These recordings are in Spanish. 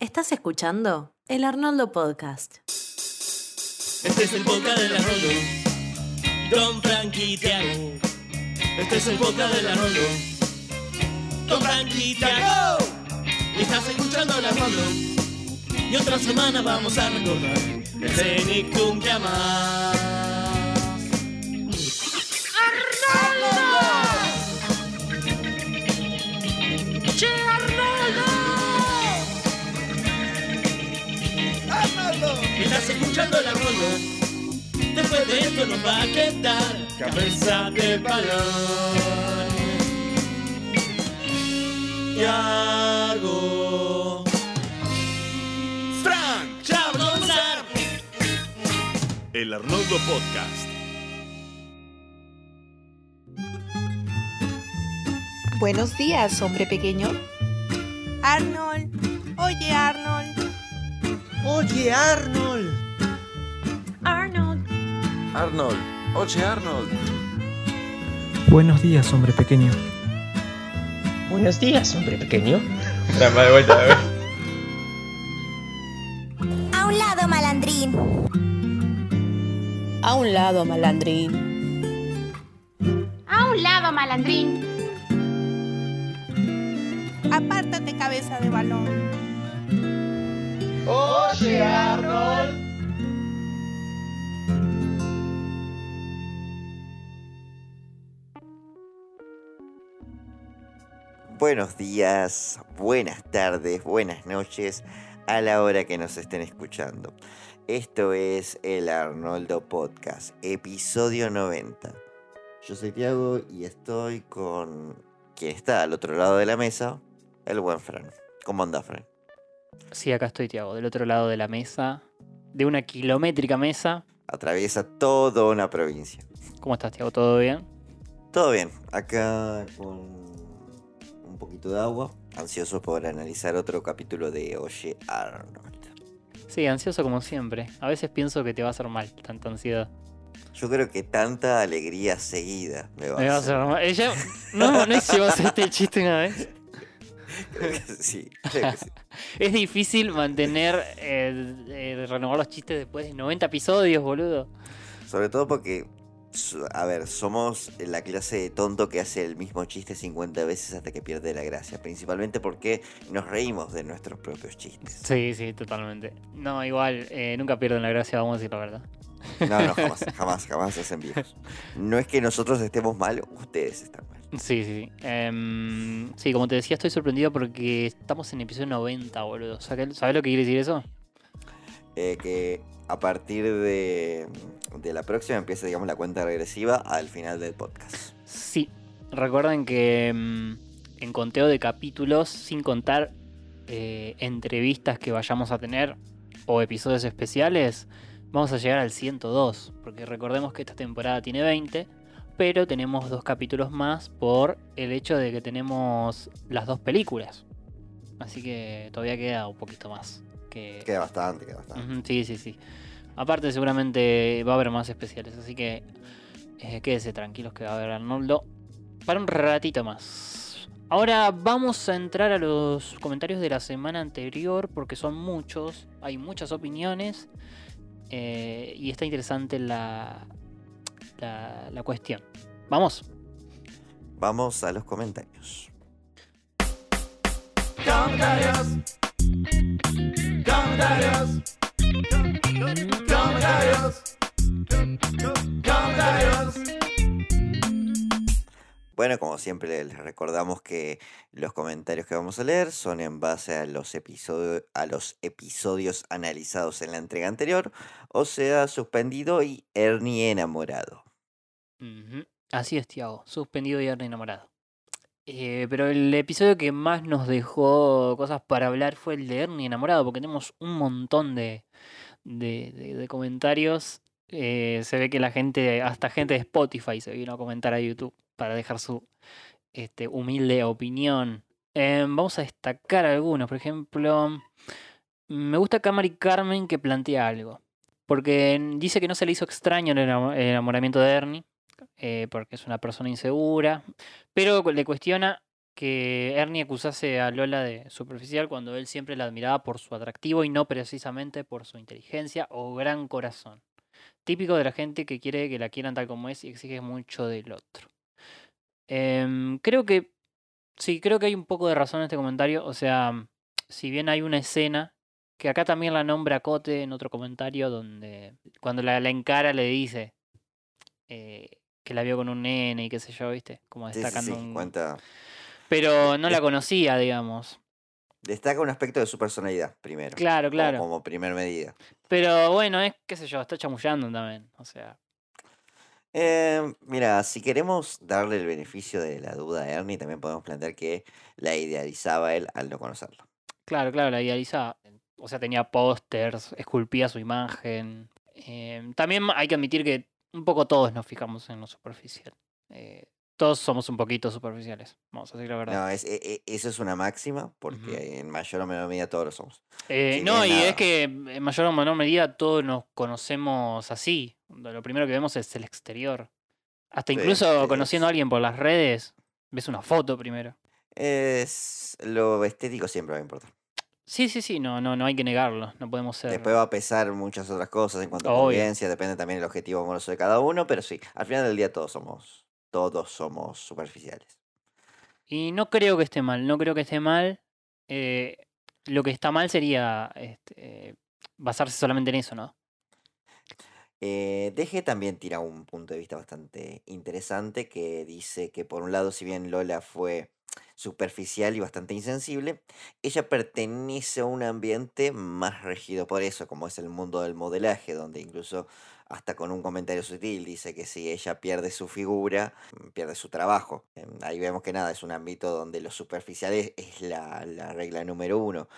Estás escuchando el Arnoldo Podcast. Este es el podcast del Arnoldo. Don Frankie Tiago. Este es el podcast del Arnoldo. Don Frankie Tiago. Estás escuchando el Arnoldo. Y otra semana vamos a recordar el Cenicum que Estás escuchando el Arnoldo. Después de esto nos va a quedar cabeza de balón. Tiago. Frank. Comenzar. El Arnoldo Podcast. Buenos días, hombre pequeño. Arnold. Oye, Arnold. Oye, Arnold. Arnold. Arnold. Oye, Arnold. Buenos días, hombre pequeño. Buenos días, hombre pequeño. A un lado, malandrín. A un lado, malandrín. A un lado, malandrín. Apártate, cabeza de balón. Oye, Arnold. Buenos días, buenas tardes, buenas noches a la hora que nos estén escuchando. Esto es el Arnoldo Podcast, episodio 90. Yo soy Tiago y estoy con quien está al otro lado de la mesa, el buen Fran. ¿Cómo anda, Fran? Sí, acá estoy, Tiago, del otro lado de la mesa, de una kilométrica mesa. Atraviesa toda una provincia. ¿Cómo estás, Tiago? ¿Todo bien? Todo bien, acá con un poquito de agua, ansioso por analizar otro capítulo de Oye Arnold. Sí, ansioso como siempre. A veces pienso que te va a hacer mal tanta ansiedad. Yo creo que tanta alegría seguida me va Me va a a hacer. hacer mal. Ella. No, no a hacer este chiste una vez. Creo que sí, creo que sí. Es difícil mantener. eh, eh, renovar los chistes después de 90 episodios, boludo. Sobre todo porque, a ver, somos la clase de tonto que hace el mismo chiste 50 veces hasta que pierde la gracia. Principalmente porque nos reímos de nuestros propios chistes. Sí, sí, totalmente. No, igual, eh, nunca pierden la gracia, vamos a decir la verdad. No, no, jamás, jamás, jamás se hacen viejos. No es que nosotros estemos mal, ustedes están mal. Sí, sí, sí. Em, sí, como te decía, estoy sorprendido porque estamos en episodio 90, boludo. ¿Sabes lo que quiere decir eso? Eh, que a partir de, de la próxima empieza, digamos, la cuenta regresiva al final del podcast. Sí. Recuerden que em, en conteo de capítulos, sin contar eh, entrevistas que vayamos a tener o episodios especiales, vamos a llegar al 102. Porque recordemos que esta temporada tiene 20, pero tenemos dos capítulos más por el hecho de que tenemos las dos películas. Así que todavía queda un poquito más. Que, Queda bastante, queda bastante. Sí, sí, sí. Aparte seguramente va a haber más especiales, así que eh, quédese tranquilos que va a haber Arnoldo para un ratito más. Ahora vamos a entrar a los comentarios de la semana anterior porque son muchos, hay muchas opiniones eh, y está interesante la, la, la cuestión. Vamos. Vamos a los comentarios. Comentarios. Comentarios. Comentarios. Comentarios. Bueno, como siempre les recordamos que los comentarios que vamos a leer son en base a los, episodio- a los episodios analizados en la entrega anterior, o sea, suspendido y Ernie enamorado. Así es, Tiago. Suspendido y enamorado. Eh, pero el episodio que más nos dejó cosas para hablar fue el de Ernie enamorado, porque tenemos un montón de, de, de- comentarios. Eh, se ve que la gente, hasta gente de Spotify se vino a comentar a YouTube para dejar su este, humilde opinión. Eh, vamos a destacar algunos. Por ejemplo, me gusta Camari Carmen que plantea algo. Porque dice que no se le hizo extraño el enamoramiento de Ernie eh, porque es una persona insegura, pero le cuestiona que Ernie acusase a Lola de superficial cuando él siempre la admiraba por su atractivo y no precisamente por su inteligencia o gran corazón. Típico de la gente que quiere que la quieran tal como es y exige mucho del otro. Em, creo que. Sí, creo que hay un poco de razón en este comentario. O sea, si bien hay una escena que acá también la nombra Cote en otro comentario donde cuando la, encara le dice eh, que la vio con un nene y qué sé yo, ¿viste? Como Sí, sí, destacando sí, un... cuenta. Pero no la conocía, digamos. Destaca un aspecto de su personalidad, primero. Claro, claro. Como primer medida. Pero bueno, es, qué sé yo, está chamullando también. O sea, Eh, mira, si queremos darle el beneficio de la duda a Ernie, también podemos plantear que la idealizaba él al no conocerlo. claro, claro, la idealizaba. O sea, tenía pósters, esculpía su imagen. Em, también hay que admitir que un poco todos nos fijamos en lo superficial. Eh, todos somos un poquito superficiales, vamos a decir la verdad. No, es, e- e- eso es una máxima, porque en mayor o menor medida todos lo somos. Eh, no, y nada. es que en mayor o menor medida todos nos conocemos así. Lo primero que vemos es el exterior. Hasta incluso conociendo a alguien por las redes, ves una foto primero. Es, lo estético siempre va a importar. Sí, sí, sí, no, no, no hay que negarlo. No podemos ser. Después va a pesar muchas otras cosas en cuanto a convivencia, depende también del objetivo amoroso de cada uno, pero sí, al final del día todos somos, todos somos superficiales. Y no creo que esté mal, no creo que esté mal. Eh, lo que está mal sería este, basarse solamente en eso, ¿no? Eh, Deje también tira un punto de vista bastante interesante que dice que por un lado, si bien Lola fue superficial y bastante insensible, ella pertenece a un ambiente más regido por eso, como es el mundo del modelaje, donde incluso hasta con un comentario sutil dice que si ella pierde su figura, mm, pierde su trabajo. Em, Ahí vemos que nada, es un ámbito donde lo superficial es, es la, la regla número uno.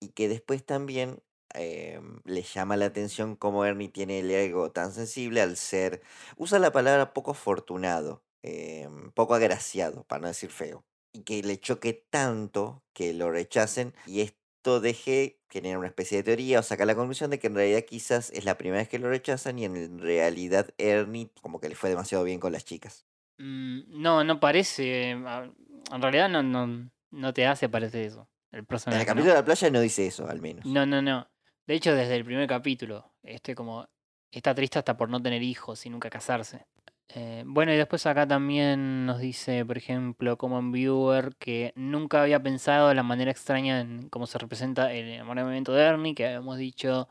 Y que después también em, le llama la atención cómo Ernie tiene el ego tan sensible al ser, usa la palabra poco afortunado, em, poco agraciado, para no decir feo. Y que le choque tanto que lo rechacen y esto deje generar una especie de teoría o saca la conclusión de que en realidad quizás es la primera vez que lo rechazan y en realidad Ernie como que le fue demasiado bien con las chicas. Mm, no, no parece. ah, En realidad no, no, no te hace parecer eso. El En personaje. el ¿no? capítulo de la playa no dice eso, al menos. No, no, no. De hecho, desde el primer capítulo, este como está triste hasta por no tener hijos y nunca casarse. Eh, bueno, y después acá también nos dice, por ejemplo, como en viewer, que nunca había pensado la manera extraña en cómo se representa el enamoramiento de Ernie, que habíamos dicho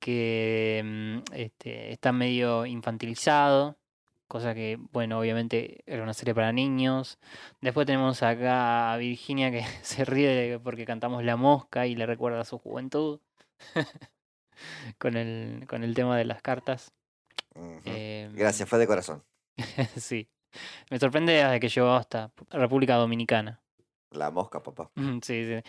que mm, este, está medio infantilizado, cosa que, bueno, obviamente era una serie para niños. Después tenemos acá a Virginia que se ríe porque cantamos La Mosca y le recuerda a su juventud con, el, con el tema de las cartas. Ujú. Em, Gracias, fue de corazón. sí. Me sorprende desde que llegó hasta República Dominicana. La mosca, papá. sí, sí.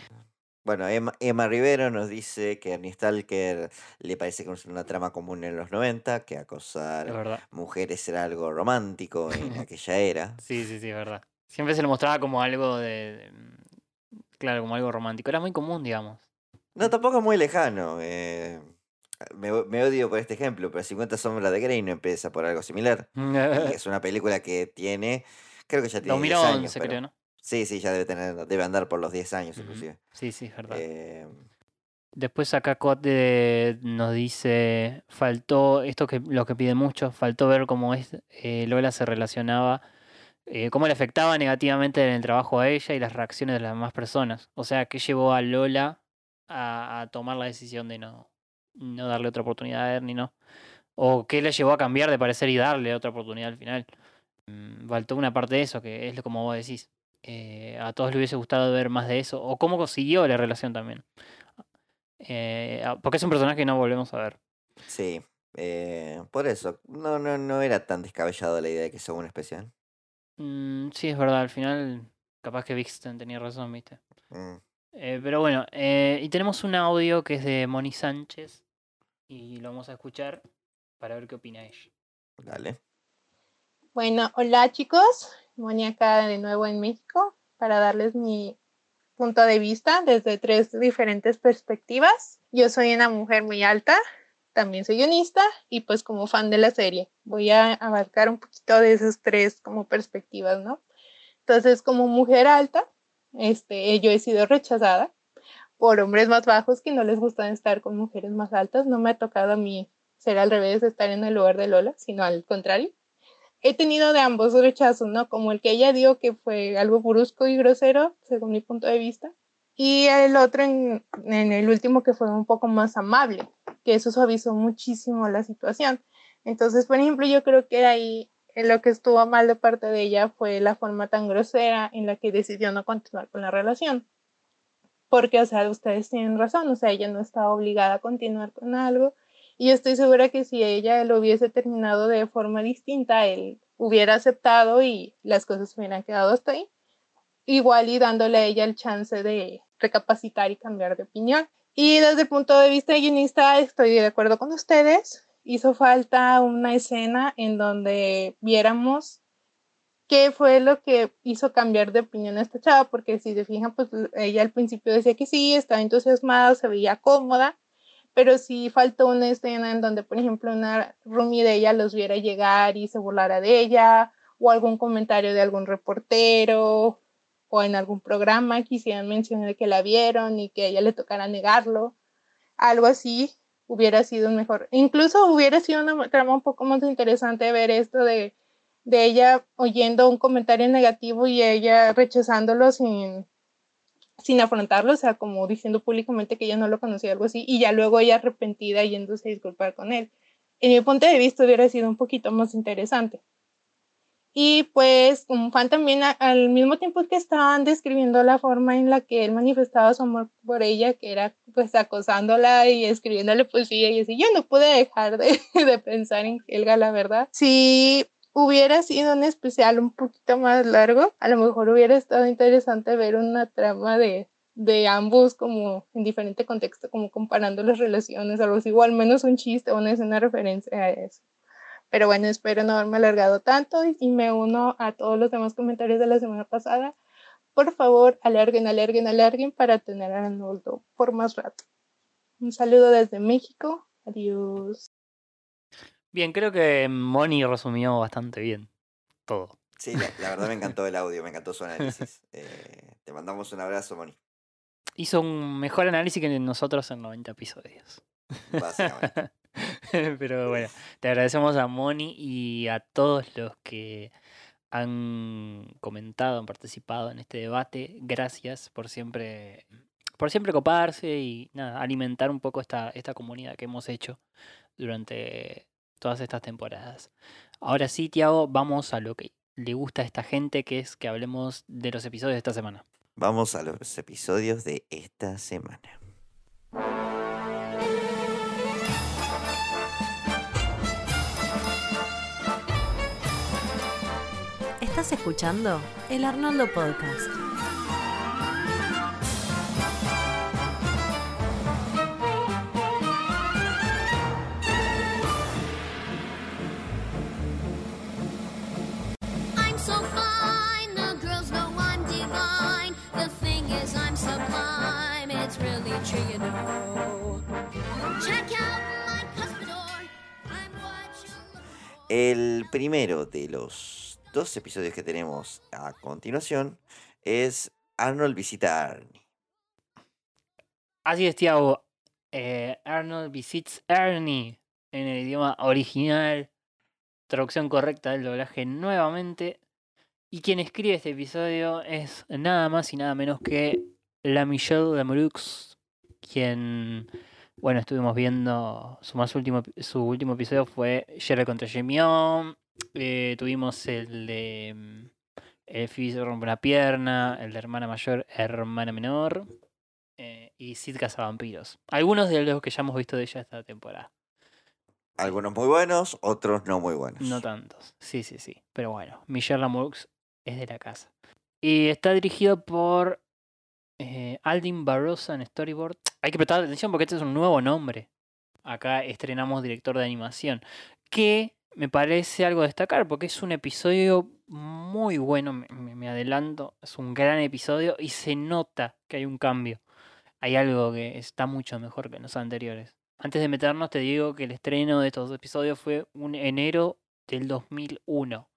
Bueno, Emma, Emma Rivero nos dice que Ernie Stalker le parece que es una trama común en los 90, que acosar mujeres era algo romántico en aquella era. Sí, sí, sí, es verdad. Siempre se le mostraba como algo de, de- mm, Claro, como algo romántico. Era muy común, digamos. No, tampoco es muy lejano. eh, me, me odio por este ejemplo, pero 50 sombras de Grey no empieza por algo similar. Y es una película que tiene, creo que ya tiene 10 años. 2011, pero- creo, ¿no? Sí, sí, ya debe tener, debe andar por los 10 años inclusive. Sí, sí, es verdad. Eh, Después acá Cote nos dice, faltó, esto que lo que pide mucho, faltó ver cómo es, eh, Lola se relacionaba, eh, cómo le afectaba negativamente en el trabajo a ella y las reacciones de las demás personas. O sea, ¿qué llevó a Lola a, a tomar la decisión de no, no darle otra oportunidad a Ernie, no? ¿O qué le llevó a cambiar de parecer y darle otra oportunidad al final? Mm, Faltó una parte de eso, que es lo como vos decís. Eh, a todos les hubiese gustado ver más de eso, o cómo consiguió la relación también. Eh, ah, porque es un personaje que no volvemos a ver. sí, eh, por eso. No, no, no era tan descabellado la idea de que sea un especial. Mm, sí, es verdad, al final capaz que Vixten tenía razón, ¿viste? Mm, Eh, pero bueno, eh, y tenemos un audio que es de Moni Sánchez y lo vamos a escuchar para ver qué opina ella. dale. Bueno, hola chicos, Moni acá de nuevo en México para darles mi punto de vista desde tres diferentes perspectivas. Yo soy una mujer muy alta, también soy guionista y pues como fan de la serie voy a abarcar un poquito de esas tres como perspectivas, ¿no? Entonces, como mujer alta, este, yo he sido rechazada por hombres más bajos que no les gustan estar con mujeres más altas. No me ha tocado a mí ser al revés, estar en el lugar de Lola, sino al contrario. He tenido de ambos rechazos, ¿no? Como el que ella dio, que fue algo brusco y grosero, según mi punto de vista. Y el otro en, el último que fue un poco más amable, que eso suavizó muchísimo la situación. Entonces, por ejemplo, yo creo que ahí lo que estuvo mal de parte de ella fue la forma tan grosera en la que decidió no continuar con la relación porque, o sea, ustedes tienen razón, o sea, ella no estaba obligada a continuar con algo. Y yo estoy segura que si ella lo hubiese terminado de forma distinta, él hubiera aceptado y las cosas hubieran quedado hasta ahí. Igual y dándole a ella el chance de recapacitar y cambiar de opinión. Y desde el punto de vista guionista, estoy de acuerdo con ustedes. Hizo falta una escena en donde viéramos qué fue lo que hizo cambiar de opinión a esta chava, porque si se fijan, pues ella al principio decía que sí, estaba entusiasmada, se veía cómoda, pero sí faltó una escena en donde, por ejemplo, una roomie de ella los viera llegar y se burlara de ella, o algún comentario de algún reportero, o en algún programa quisieran mencionar que la vieron y que a ella le tocara negarlo, algo así hubiera sido mejor. Incluso hubiera sido una trama un poco más interesante ver esto de de ella oyendo un comentario negativo y ella rechazándolo sin, sin afrontarlo, o sea, como diciendo públicamente que ella no lo conocía, algo así, y ya luego ella arrepentida yéndose a disculpar con él. En mi punto de vista hubiera sido un poquito más interesante. Y pues fan también al mismo tiempo que estaban describiendo la forma en la que él manifestaba su amor por ella, que era pues acosándola y escribiéndole poesía y así, yo no pude dejar de, de pensar en Helga, la verdad. Sí, hubiera sido un especial un poquito más largo, a lo mejor hubiera estado interesante ver una trama de, de ambos como en diferente contexto, como comparando las relaciones, algo así, o al menos un chiste o una escena referencia a eso. Pero bueno, espero no haberme alargado tanto y me uno a todos los demás comentarios de la semana pasada. Por favor, alarguen, alarguen, alarguen para tener a Arnoldo por más rato. Un saludo desde México. Adiós. Bien, creo que Moni resumió bastante bien todo. Sí, la, verdad me encantó el audio, me encantó su análisis. Eh, te mandamos un abrazo, Moni. Hizo un mejor análisis que nosotros en 90 episodios. Básicamente. Pero bueno, te agradecemos a Moni y a todos los que han comentado, han participado en este debate. Gracias por siempre, por siempre coparse y nada, alimentar un poco esta, esta comunidad que hemos hecho durante todas estas temporadas. Ahora sí, Tiago, vamos a lo que le gusta a esta gente, que es que hablemos de los episodios de esta semana. Vamos a los episodios de esta semana. Estás escuchando el Arnoldo Podcast. El primero de los dos episodios que tenemos a continuación es Arnold visita a Ernie. Así es, Tiago. Eh, Arnold visits Ernie en el idioma original. Traducción correcta del doblaje nuevamente. Y quien escribe este episodio es nada más y nada menos que la Michelle Lemroux, quien bueno, estuvimos viendo su más último, su último episodio fue Jerry contra Jamie eh, tuvimos el de el Phoebe se rompe una pierna, el de hermana mayor, hermana menor eh, y Sid vampiros. Algunos de los que ya hemos visto de ella esta temporada. Algunos muy buenos, otros no muy buenos. No tantos, sí, sí, sí. Pero bueno, Michelle Lamaux es de la casa. Y está dirigido por eh, Aldin Barrosa en Storyboard. Hay que prestar atención porque este es un nuevo nombre. Acá estrenamos director de animación. Que me parece algo a destacar porque es un episodio muy bueno, me, adelanto. Es un gran episodio y se nota que hay un cambio. Hay algo que está mucho mejor que los anteriores. Antes de meternos, te digo que el estreno de estos episodios fue un enero del 2001.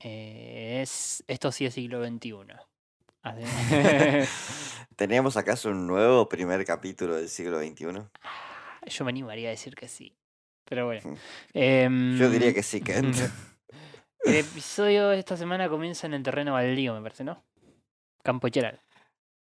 Eh, es, esto sí es siglo XXI. Así. ¿Tenemos acaso un nuevo primer capítulo del siglo XXI? Yo me animaría a decir que sí. Pero bueno. Yo diría Em, que sí, Kent. El episodio de esta semana comienza en el terreno baldío, me parece, ¿no? Campo Gerald.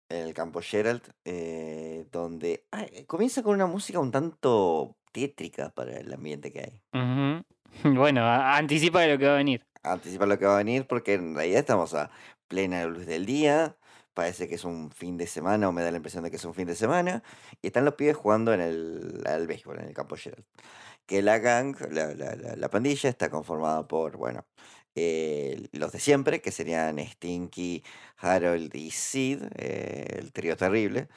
en el campo Gerald, eh, donde ah, comienza con una música un tanto tétrica para el ambiente que hay. Bueno, anticipa de lo que va a venir. Anticipa lo que va a venir porque en realidad estamos a plena luz del día, parece que es un fin de semana o me da la impresión de que es un fin de semana, y están los pibes jugando en el al béisbol, en el campo Gerald. Que la gang, la, la- la- la pandilla está conformada por, bueno, eh, los de siempre, que serían Stinky, Harold y Sid, eh, el trío terrible.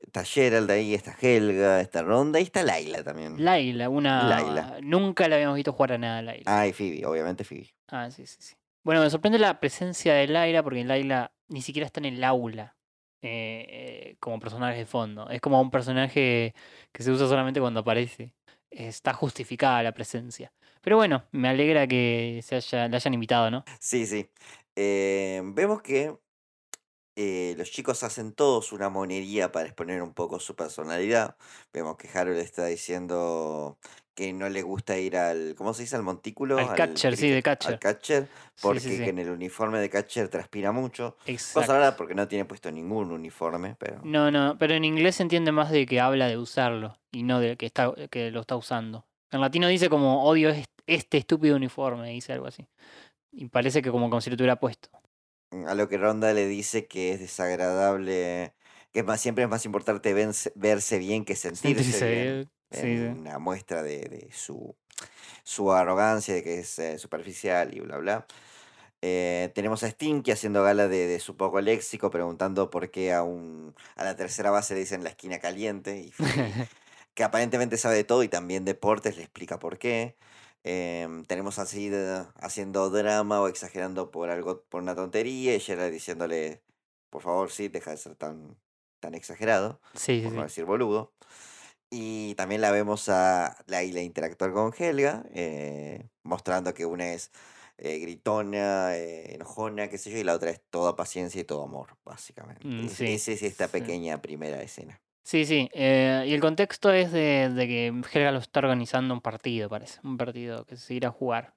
Está Gerald ahí, está Helga, está Ronda y está Laila también. Laila, una. Laila. Nunca la habíamos visto jugar a nada, Laila. Ah, y Phoebe, obviamente Phoebe. Ah, sí, sí, sí. Bueno, me sorprende la presencia de Laila porque Laila ni siquiera está en el aula eh, como personaje de fondo. Es como un personaje que se usa solamente cuando aparece. Está justificada la presencia. Pero bueno, me alegra que se haya, la hayan invitado, ¿no? Sí, sí. Eh, vemos que eh, los chicos hacen todos una monería para exponer un poco su personalidad. Vemos que Harold está diciendo que no le gusta ir al, ¿cómo se dice? Al montículo. Al catcher, sí, de catcher. Al catcher, porque sí, sí. que en el uniforme de catcher transpira mucho. Exacto. Cosa rara porque no tiene puesto ningún uniforme, pero... No, no, pero en inglés se entiende más de que habla de usarlo y no de que, está, que lo está usando. En latino dice como odio est- este estúpido uniforme, dice algo así. Y parece que como, como si lo tuviera puesto. A lo que Ronda le dice que es desagradable, que más, siempre es más importante verse bien que sentirse bien. sí, en una muestra de, de su, su arrogancia, de que es eh, superficial y bla, bla. Eh, tenemos a Stinky haciendo gala de, de su poco léxico, preguntando por qué a, un, a la tercera base le dicen la esquina caliente, y que aparentemente sabe de todo y también deportes, le explica por qué. Em, tenemos a Sid eh, haciendo drama o exagerando por algo, por una tontería, y Gerald diciéndole, por favor, Sid, deja de ser tan, tan exagerado Sí, sí, por no sí. decir boludo. Y también la vemos a Laila interactuar con Helga, eh, mostrando que una es eh, gritona, eh, enojona, qué sé yo, y la otra es toda paciencia y todo amor, básicamente. Mm, sí, Esa es esta sí. pequeña primera escena. Sí, sí. eh, y el contexto es de, que Helga lo está organizando un partido, parece. Un partido que se irá a jugar.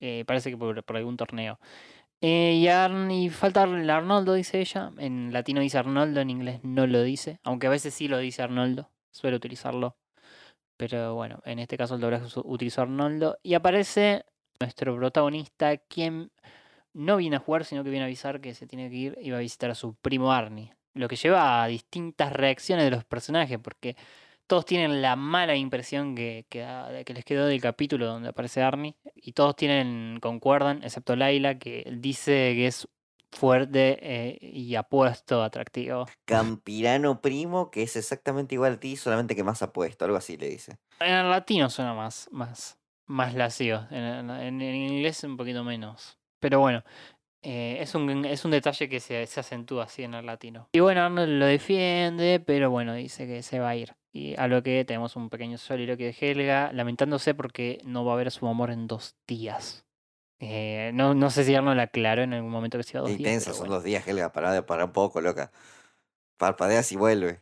Eh, parece que por, algún torneo. Eh, y, Arn- y falta el Arnoldo, dice ella. En latino dice Arnoldo, en inglés no lo dice. Aunque a veces sí lo dice Arnoldo. Suele utilizarlo. Pero bueno, en este caso el doblaje utilizó Arnoldo. Y aparece nuestro protagonista, quien no viene a jugar, sino que viene a avisar que se tiene que ir y va a visitar a su primo Arnie. Lo que lleva a distintas reacciones de los personajes, porque todos tienen la mala impresión que, que, les quedó del capítulo donde aparece Arnie. Y todos tienen, concuerdan, excepto Laila, que dice que es fuerte eh, y apuesto, atractivo. Campirano primo, que es exactamente igual a ti, solamente que más apuesto, algo así le dice. En el latino suena más, más, más lacio. En- en inglés un poquito menos. Pero bueno, eh, es, un, es un detalle que se, se acentúa así en el latino. Y bueno, Arnold lo defiende, pero bueno, dice que se va a ir. Y a lo que tenemos un pequeño soliloquio de Helga, lamentándose porque no va a ver a su amor en dos días. Eh, no, no sé si Arnold aclaró en algún momento que se iba dos días. Intensa, pero son bueno. dos días, Helga, para, para un poco, loca. Parpadeas y vuelve.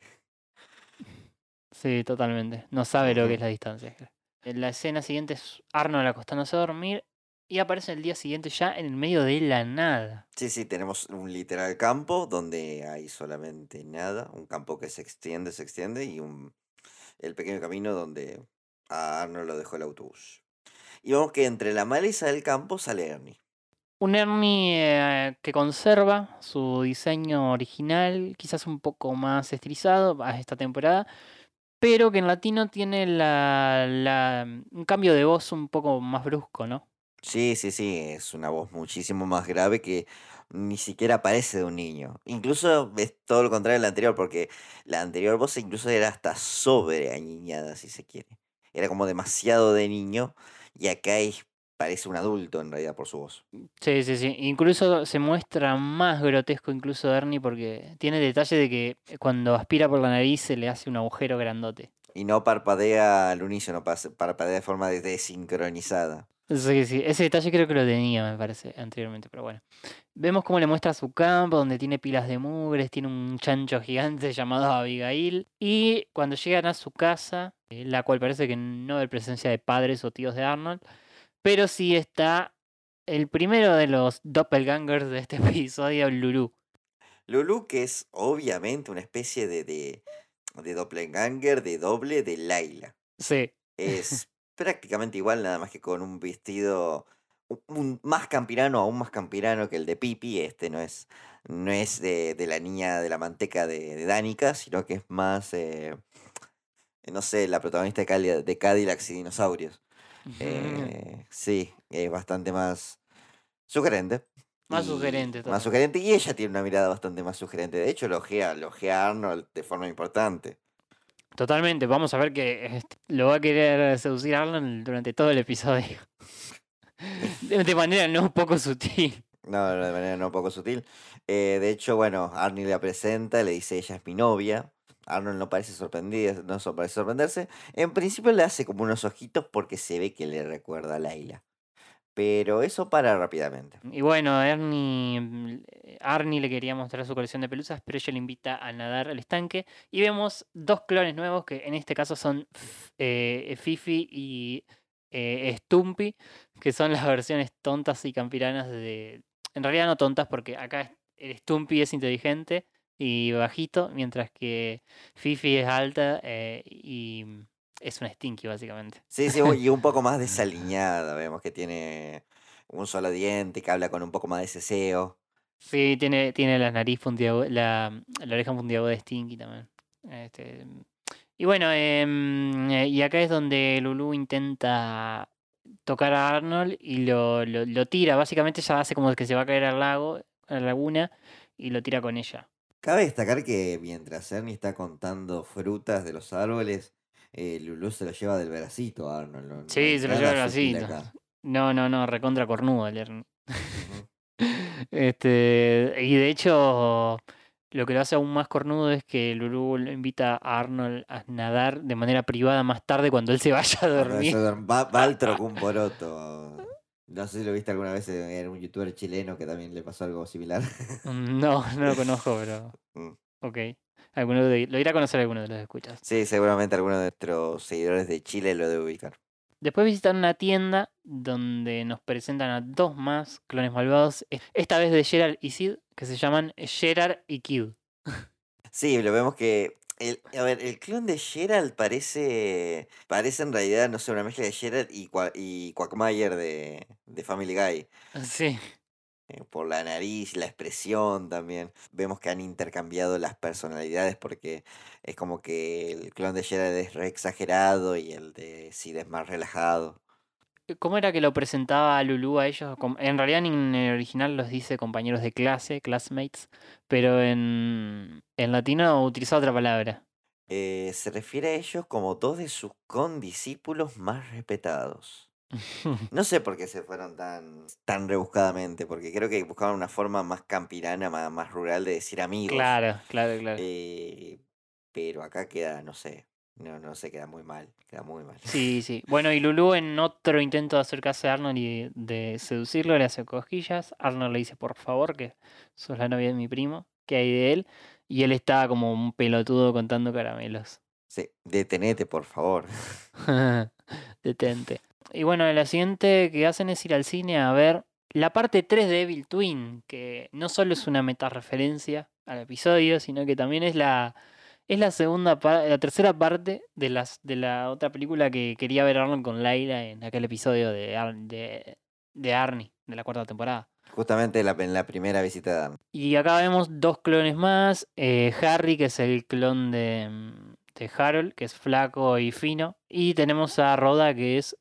Sí, totalmente. No sabe lo que es la distancia. En la escena siguiente es Arnold acostándose a dormir y aparece el día siguiente ya en el medio de la nada. Sí, sí, tenemos un literal campo donde hay solamente nada, un campo que se extiende, se extiende y un el pequeño camino donde a Arnold lo dejó el autobús. Y vemos que entre la maleza del campo sale Ernie. Un Ernie eh, que conserva su diseño original, quizás un poco más estilizado a esta temporada, pero que en latino tiene la, la- un cambio de voz un poco más brusco, ¿no? Sí, sí, sí, es una voz muchísimo más grave que ni siquiera parece de un niño. Incluso es todo lo contrario de la anterior, porque la anterior voz incluso era hasta sobre añiñada, si se quiere. Era como demasiado de niño y acá es- parece un adulto en realidad por su voz. Sí, sí, sí. Incluso se muestra más grotesco incluso Ernie porque tiene el detalle de que cuando aspira por la nariz se le hace un agujero grandote. Y no parpadea al unísono, parpadea de forma de- desincronizada. Sí, sí, ese detalle creo que lo tenía, me parece, anteriormente, pero bueno. Vemos cómo le muestra su campo, donde tiene pilas de mugres, tiene un chancho gigante llamado Abigail. Y cuando llegan a su casa, eh, la cual parece que no hay presencia de padres o tíos de Arnold, pero sí está el primero de los doppelgangers de este episodio, Lulu. Lulu, que es obviamente una especie de, de, de doppelganger, de doble de Laila. Sí. Es prácticamente igual, nada más que con un vestido un- más campirano, aún más campirano que el de Pipi. Este no es, no es de, de la niña de la manteca de, de Danica, sino que es más, eh, no sé, la protagonista de, Cali- de Cadillacs y Dinosaurios. Eh, sí, es bastante más sugerente. Más y- sugerente, Más sugerente y ella tiene una mirada bastante más sugerente. De hecho, logea, logea a Arnold de forma importante. Totalmente, vamos a ver que este, lo va a querer seducir Arnold durante todo el episodio. De, manera no poco sutil. No, de manera no poco sutil. Eh, de hecho, bueno, Arnie la presenta, le dice ella es mi novia. Arnold no parece sorprendido, no parece sorprenderse. En principio le hace como unos ojitos porque se ve que le recuerda a Laila. Pero eso para rápidamente. Y bueno, Ernie, mm, Arnie le quería mostrar su colección de pelusas, pero ella le invita a nadar al estanque. Y vemos dos clones nuevos que en este caso son F- eh, Fifi y eh, Stumpy, que son las versiones tontas y campiranas de... En realidad no tontas porque acá el Stumpy es inteligente y bajito, mientras que Fifi es alta eh, y es una Stinky básicamente. Sí, sí, y un poco más desaliñada. Vemos que tiene un solo diente, que habla con un poco más de ceseo. Sí, tiene, tiene la nariz puntiaguda, la, la oreja puntiaguda de Stinky también. Este, y bueno, em, eh, y acá es donde Lulu intenta tocar a Arnold y lo, lo, lo tira. Básicamente ella hace como que se va a caer al lago, a la laguna, y lo tira con ella. Cabe destacar que mientras Ernie está contando frutas de los árboles, eh, Lulu se lo lleva del bracito a Arnold. no- no Sí, se lo lleva del acá. No, no, no, recontra cornudo el. Este, y de hecho, lo que lo hace aún más cornudo es que Lulu lo invita a Arnold a nadar de manera privada más tarde cuando él se vaya a dormir. Va, va al Trocumboroto. No sé si lo viste alguna vez en en un youtuber chileno que también le pasó algo similar. Mm, No, no lo conozco, pero. Mm. Ok. Alguno de- lo irá a conocer alguno de los escuchas. Sí, seguramente alguno de nuestros seguidores de Chile lo debe ubicar. Después visitan una tienda donde nos presentan a dos más clones malvados. es- Esta vez de Gerard y Sid, que se llaman Gerard y Kid. Sí, lo vemos que. El, a ver, el clon de Gerald parece. Parece en realidad, no sé, una mezcla de Gerald y, y de Family Guy. Sí. Eh, por la nariz, la expresión también. Vemos que han intercambiado las personalidades porque es como que el clon de Gerald es re exagerado y el de Sid es más relajado. ¿Cómo era que lo presentaba Lulu a ellos? En realidad en el original los dice compañeros de clase, classmates, pero en, en latino utiliza otra palabra. Eh, se refiere a ellos como dos de sus condiscípulos más respetados. No sé por qué se fueron tan, tan rebuscadamente, porque creo que buscaban una forma más campirana, más, más rural de decir amigos. Claro, claro, claro. Eh, pero acá queda, no sé, no, no sé, queda muy mal, queda muy mal. Sí, sí. Bueno, y Lulu en otro intento de acercarse a Arnold y de seducirlo, le hace cosquillas. Arnold le dice, por favor, que sos la novia de mi primo, ¿qué hay de él? Y él está como un pelotudo contando caramelos. Sí, detenete, por favor. Detente. Y bueno, la siguiente que hacen es ir al cine a ver la parte 3 de Evil Twin, que no solo es una meta referencia al episodio, sino que también es la es la segunda la tercera parte de las de la otra película que quería ver Arnold con Laila en aquel episodio de, Ar- de, de Arnie, de la cuarta temporada. Justamente la, en la primera visita de Arnold. Y acá vemos dos clones más. eh, Harry, que es el clon de, de Harold, que es flaco y fino. Y tenemos a Rhoda, que es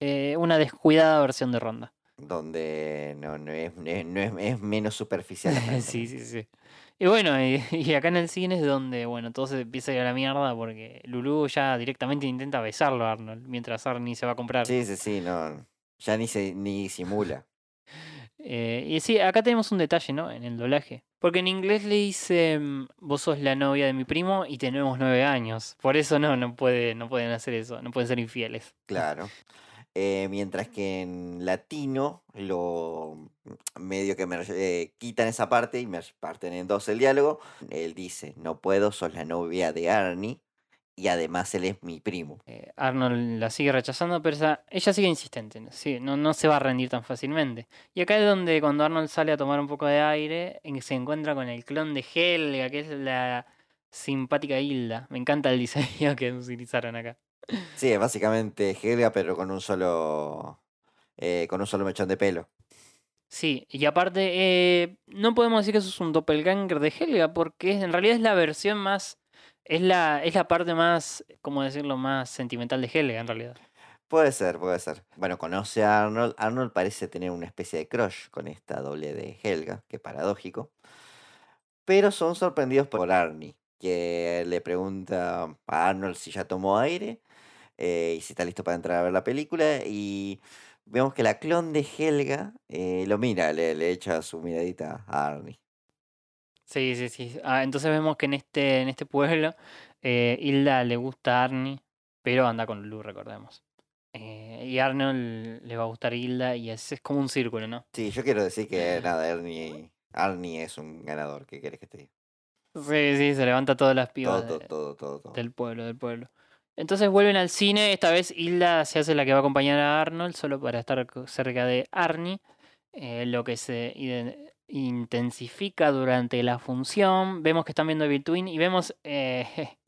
eh, una descuidada versión de Ronda. donde no, no, es, no es- no es- es menos superficial. sí, sí, sí. Y bueno, y, y acá en el cine es donde, bueno, todo se empieza a ir a la mierda porque Lulu ya directamente intenta besarlo a Arnold mientras Arnie se va a comprar. Sí, sí, sí, no. Ya ni se ni simula. Eh, y sí, acá tenemos un detalle, ¿no? En el doblaje. Porque en inglés le dice, mm, vos sos la novia de mi primo y tenemos nueve años. Por eso no, no, puede, no pueden hacer eso, no pueden ser infieles. Claro. Eh, mientras que en latino lo medio que me eh, quitan esa parte y me parten en dos el diálogo. Él dice, no puedo, sos la novia de Arnie y además él es mi primo. Eh, Arnold la sigue rechazando, pero ella sigue insistente, ¿no? No, se va a rendir tan fácilmente. Y acá es donde cuando Arnold sale a tomar un poco de aire, se encuentra con el clon de Helga, que es la simpática Hilda. Me encanta el diseño que utilizaron acá. Sí, es básicamente Helga, pero con un solo. eh, con un solo mechón de pelo. Sí, y aparte, eh, no podemos decir que eso es un doppelganger de Helga, porque en realidad es la versión más. Es la, es la parte más, ¿cómo decirlo?, más sentimental de Helga, en realidad. Puede ser, puede ser. Bueno, conoce a Arnold. Arnold parece tener una especie de crush con esta doble de Helga, que paradójico. Pero son sorprendidos por Arnie, que le pregunta a Arnold si ya tomó aire eh, y si está listo para entrar a ver la película. Y vemos que la clon de Helga eh, lo mira, le, le echa su miradita a Arnie. Sí, sí, sí. Ah, entonces vemos que en este, en este pueblo, eh, Hilda le gusta a Arnie, pero anda con Lulu, recordemos. Eh, y Arnold le va a gustar Hilda y es, es como un círculo, ¿no? Sí, yo quiero decir que nada, Arnie, Arnie es un ganador. ¿Qué querés que te diga? Sí, sí, se levanta todas las pibas Todo, de- todo, todo, todo. del pueblo, del pueblo. Entonces vuelven al cine, esta vez Hilda se hace la que va a acompañar a Arnold solo para estar cerca de Arnie, eh, lo que se intensifica durante la función. Vemos que están viendo Twin y vemos eh,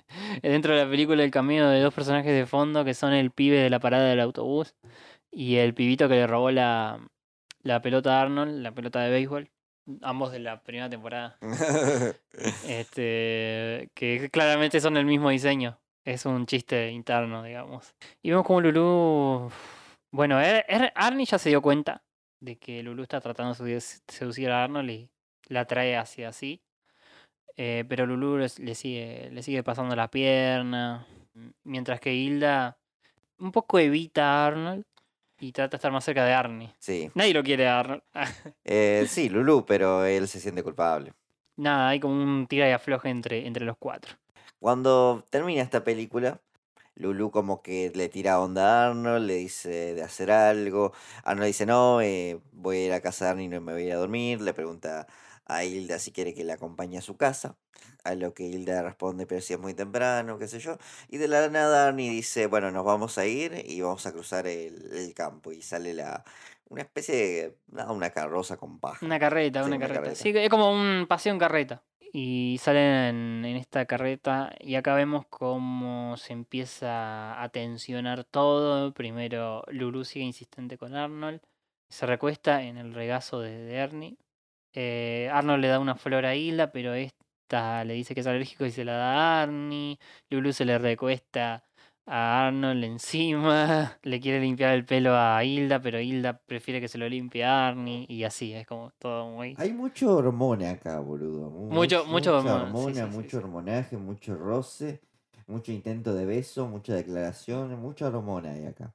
dentro de la película el camino de dos personajes de fondo que son el pibe de la parada del autobús y el pibito que le robó la, la pelota a Arnold, la pelota de béisbol, ambos de la primera temporada. Este, que claramente son el mismo diseño. Es un chiste interno, digamos. Y vemos como Lulu. Bueno, Er- Er- Arnie ya se dio cuenta de que Lulu está tratando de sedu- seducir a Arnold y la trae hacia así. Eh, pero Lulu le sigue, le sigue pasando la pierna. Mientras que Hilda un poco evita a Arnold y trata de estar más cerca de Arnie. Sí. Nadie lo quiere a Arnold. Eh, sí, Lulu, pero él se siente culpable. Nada, hay como un tira y afloje entre, entre los cuatro. Cuando termina esta película, Lulu como que le tira onda a Arnold, le dice de hacer algo. Arnold dice, no, eh, voy a ir a casa de Arnie y no me voy a ir a dormir. Le pregunta a Hilda si quiere que le acompañe a su casa. A lo que Hilda responde, pero si es muy temprano, qué sé yo. Y de la nada Arnie dice, bueno, nos vamos a ir y vamos a cruzar el, el campo. Y sale la una especie de... nada, una carroza con paja. Una carreta, Sí, una una carreta. carreta. Sí, es como un paseo en carreta. Y salen en, esta carreta y acá vemos cómo se empieza a tensionar todo. Primero Lulu sigue insistente con Arnold. Se recuesta en el regazo de, de Ernie. Eh, Arnold le da una flor a Hilda, pero esta le dice que es alérgico y se la da a Arnie. Lulu se le recuesta a Arnold encima. Le quiere limpiar el pelo a Hilda, pero Hilda prefiere que se lo limpie a Arnie. Y así, es como todo muy... Hay mucho hormona acá, boludo. mu- Mucho- mucho mucha hormona, sí, hormona, sí, sí, mucho sí. hormonaje, mucho roce, mucho intento de beso, mucha declaración, mucha hormona hay acá.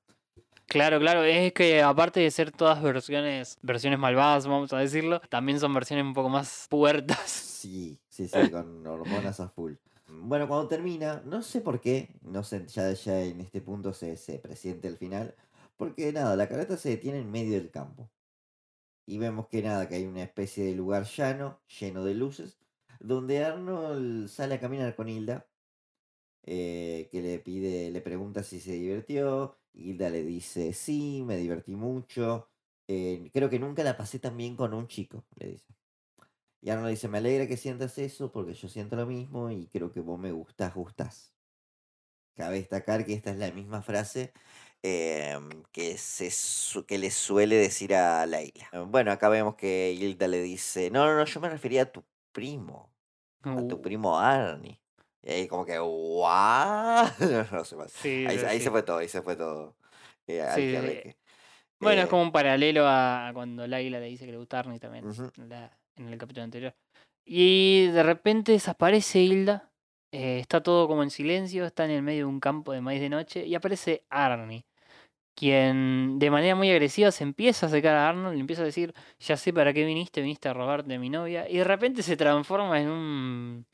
Claro, claro, es que aparte de ser todas versiones, versiones malvadas, vamos a decirlo, también son versiones un poco más puertas. Sí, sí, sí, con hormonas a full. Bueno, cuando termina, no sé por qué, no sé, ya, ya en este punto se, se presiente el final, porque nada, la carreta se detiene en medio del campo. Y vemos que nada, que hay una especie de lugar llano, lleno de luces, donde Arnold sale a caminar con Hilda, eh, que le pide, le pregunta si se divirtió, Hilda le dice, sí, me divertí mucho, eh, creo que nunca la pasé tan bien con un chico, le dice. Y Arnold dice, me alegra que sientas eso porque yo siento lo mismo y creo que vos me gustás, gustás. Cabe destacar que esta es la misma frase em, que, se, su- que le suele decir a Laila. Eh, Bueno, acá vemos que Hilda le dice, no, no, no, yo me refería a tu primo, a tu Uh, primo Arnie. Y ahí como que, ¿what? No sé más. sí, Ahí, sí, ahí sí. se fue todo, ahí se fue todo. eh, Sí, que. Bueno, es Eh, como un paralelo a cuando Laila le dice que le gusta Arnie también, la- en el capítulo anterior. Y de repente desaparece Hilda, eh, está todo como en silencio, está en el medio de un campo de maíz de noche y aparece Arnie, quien de manera muy agresiva se empieza a acercar a Arnold, le empieza a decir, ya sé para qué viniste, viniste a robarte a mi novia, y de repente se transforma en un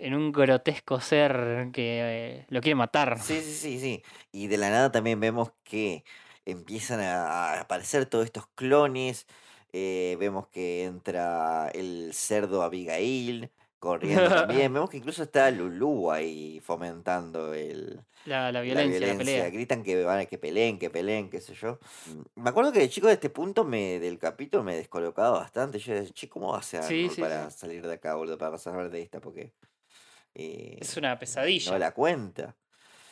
en un grotesco ser que eh, lo quiere matar. Sí, sí, sí, sí. Y de la nada también vemos que empiezan a aparecer todos estos clones. Eh, vemos que entra el cerdo Abigail corriendo también. Vemos que incluso está Lulú ahí fomentando el, La, la la violencia, la pelea. Gritan que van a que peleen, que peleen, qué sé yo. Mm, Me acuerdo que de chico de este punto me, del capítulo me descolocaba bastante. Yo decía, che, ¿cómo va a ser Sí, para sí. salir de acá, boludo? Para salir de esta, porque eh, Es una no pesadilla. la cuenta.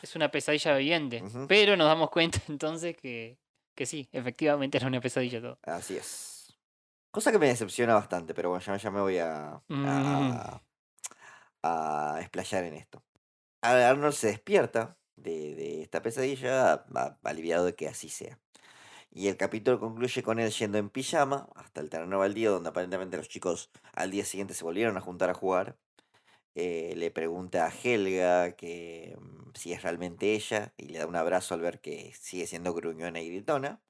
Es una pesadilla viviente. Pero nos damos cuenta entonces que, que sí, efectivamente era una pesadilla todo. Así es. Cosa que me decepciona bastante, pero bueno, ya, ya me voy a, Mm. a, a explayar en esto. A- Arnold se despierta de, de esta pesadilla, a- aliviado de que así sea. Y el capítulo concluye con él yendo en pijama hasta el terreno baldío, donde aparentemente los chicos al día siguiente se volvieron a juntar a jugar. Eh, le pregunta a Helga que mm, si es realmente ella y le da un abrazo al ver que sigue siendo gruñona y gritona.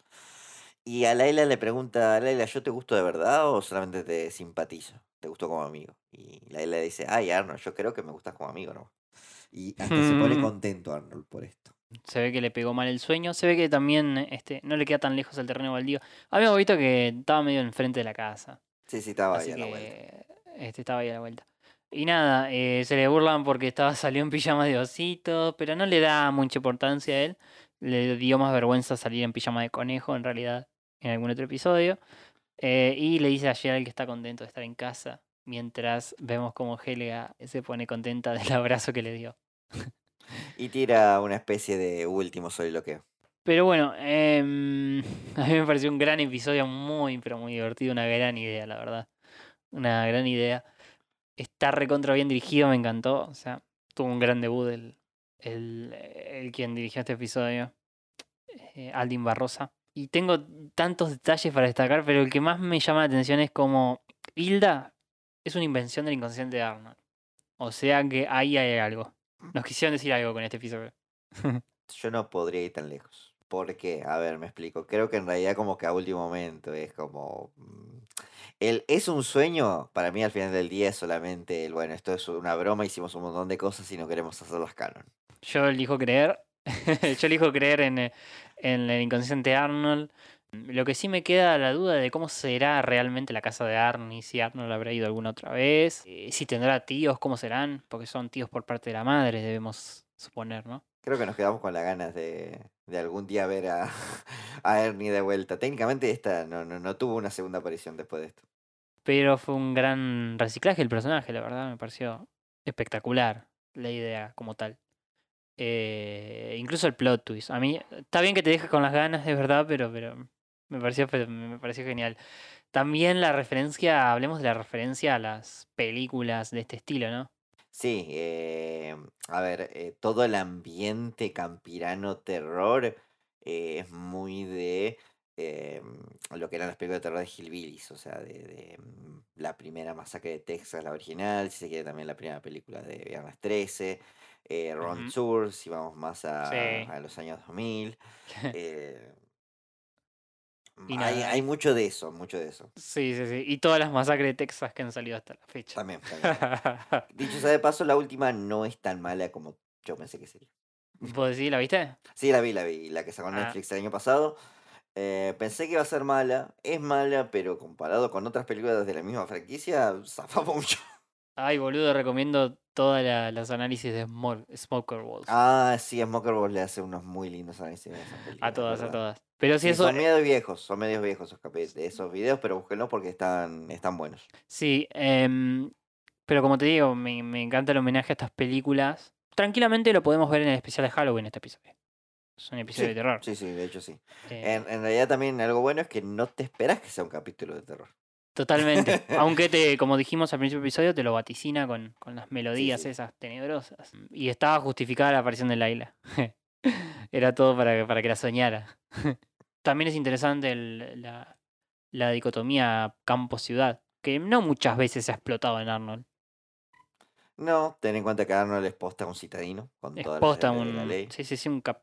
Y a Laila le pregunta, Laila, ¿yo te gusto de verdad o solamente te simpatizo? ¿Te gusto como amigo? Y Laila dice, ay Arnold, yo creo que me gustas como amigo, ¿no? Y hasta se pone contento Arnold por esto. Se ve que le pegó mal el sueño. Se ve que también este, no le queda tan lejos el terreno baldío. Habíamos visto que estaba medio enfrente de la casa. Sí, sí, estaba Así ahí a la vuelta. este, estaba ahí a la vuelta. Y nada, eh, se le burlan porque estaba salió en pijama de osito, pero no le da mucha importancia a él. Le dio más vergüenza salir en pijama de conejo, en realidad, en algún otro episodio. Eh, y le dice a Gerald que está contento de estar en casa, mientras vemos como Helga se pone contenta del abrazo que le dio. Y tira una especie de último soliloquio. Pero bueno, em, a mí me pareció un gran episodio, muy, pero muy divertido, una gran idea, la verdad. Una gran idea. Está recontra bien dirigido, me encantó. O sea, tuvo un gran debut el, el, el quien dirigió este episodio, eh, Aldin Barrosa. Y tengo tantos detalles para destacar, pero el que más me llama la atención es como Hilda es una invención del inconsciente de Arnold. O sea que ahí hay algo. Nos quisieron decir algo con este episodio. Yo no podría ir tan lejos. ¿Por qué? A ver, me explico. Creo que en realidad como que a último momento es como... mm, El es un sueño, para mí al final del día es solamente el, bueno, esto es una broma, hicimos un montón de cosas y no queremos hacerlas canon. Yo elijo creer. Yo elijo creer en, eh, en el inconsciente Arnold. Lo que sí me queda la duda de cómo será realmente la casa de Arnie, si Arnold habrá ido alguna otra vez, eh, si tendrá tíos, cómo serán, porque son tíos por parte de la madre, debemos suponer, ¿no? Creo que nos quedamos con las ganas de, de algún día ver a, a Ernie de vuelta. Técnicamente esta no, no, no tuvo una segunda aparición después de esto. Pero fue un gran reciclaje del personaje, la verdad, me pareció espectacular la idea como tal. Eh, incluso el plot twist. A mí, está bien que te dejes con las ganas, de verdad, pero, pero me pareció, me pareció genial. También la referencia, hablemos de la referencia a las películas de este estilo, ¿no? Sí, eh, a ver, eh, todo el ambiente campirano terror es muy de lo que eran las películas de terror de Hillbillies, o sea, de, de, mm, la primera masacre de Texas, la original, si se quiere también la primera película de Viernes 13, eh, Ron. Tour, si vamos más a, Sí. a los años 2000. eh, Y hay, hay mucho de eso, mucho de eso. Sí, sí, sí. Y todas las masacres de Texas que han salido hasta la fecha. También, también. Dicho sea de paso, la última no es tan mala como yo pensé que sería. ¿Vos decís, la viste? Sí, la vi, la vi, la que sacó Ah. Netflix el año pasado. Eh, pensé que iba a ser mala, es mala, pero comparado con otras películas de la misma franquicia, zafa mucho. Ay, boludo, recomiendo todos los análisis de Smol- Smoker Walls. Ah, sí, Smoker Boss le hace unos muy lindos análisis de esas películas. a todas, a todas. Pero si Sí, eso. son medios viejos, son medios viejos esos, videos, pero búsquenlos porque están, están buenos. Sí, em, pero como te digo, me, me encanta el homenaje a estas películas. Tranquilamente lo podemos ver en el especial de Halloween, este episodio. Es un episodio Sí, de terror. sí, sí, de hecho sí. Eh, En, en realidad también algo bueno es que no te esperas que sea un capítulo de terror. Totalmente. Aunque te, como dijimos al principio del episodio, te lo vaticina con, con las melodías sí. esas tenebrosas. Y estaba justificada la aparición de Laila. Era todo para, que- para que la soñara. También es interesante el- la, la dicotomía campo-ciudad, que no muchas veces se ha explotado en Arnold. No, ten en cuenta que Arnold es posta un citadino con Es posta la un. ley. Sí, sí, sí, un cap.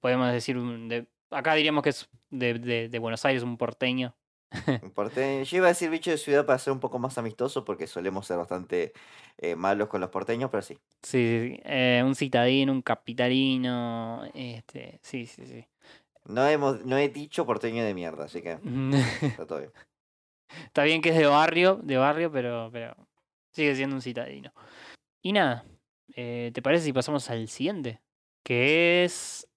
Podemos decir un. De, acá diríamos que es de, de, de Buenos Aires, un porteño. Porteño. Yo iba a decir bicho de ciudad para ser un poco más amistoso porque solemos ser bastante eh, malos con los porteños, pero sí. Sí, sí, sí. eh, un citadino, un capitalino. Este, sí, sí, sí. No, hemos, no he dicho porteño de mierda, así que está todo bien. Está bien que es de barrio, de barrio, pero, pero sigue siendo un citadino. Y nada, eh, ¿te parece si pasamos al siguiente? Que es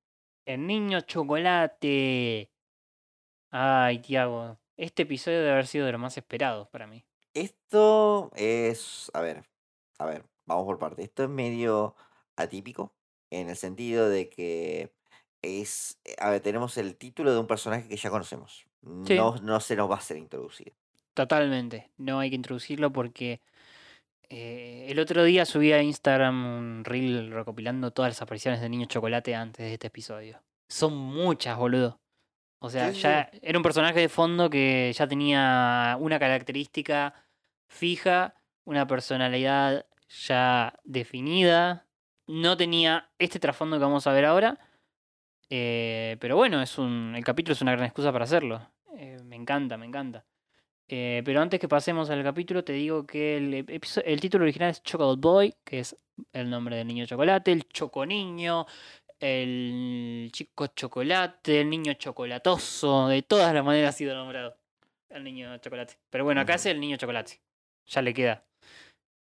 el niño chocolate. Ay, Tiago, este episodio debe haber sido de los más esperados para mí. Esto es, a ver, a ver, vamos por parte. Esto es medio atípico en el sentido de que es, eh, a ver, tenemos el título de un personaje que ya conocemos. Sí. No, no se nos va a ser introducido. Totalmente, no hay que introducirlo porque eh, el otro día subí a Instagram un reel recopilando todas las apariciones de Niño Chocolate antes de este episodio. Son muchas, boludo. O sea, ya era un personaje de fondo que ya tenía una característica fija, una personalidad ya definida. No tenía este trasfondo que vamos a ver ahora. eh, pero bueno, es un, el capítulo es una gran excusa para hacerlo. Eh, me encanta, me encanta. Eh, pero antes que pasemos al capítulo, te digo que el, el título original es Chocolate Boy, que es el nombre del niño chocolate, el choconiño, el chico chocolate, el niño chocolatoso, de todas las maneras ha sido nombrado el niño chocolate. Pero bueno, acá es el niño chocolate. Ya le queda.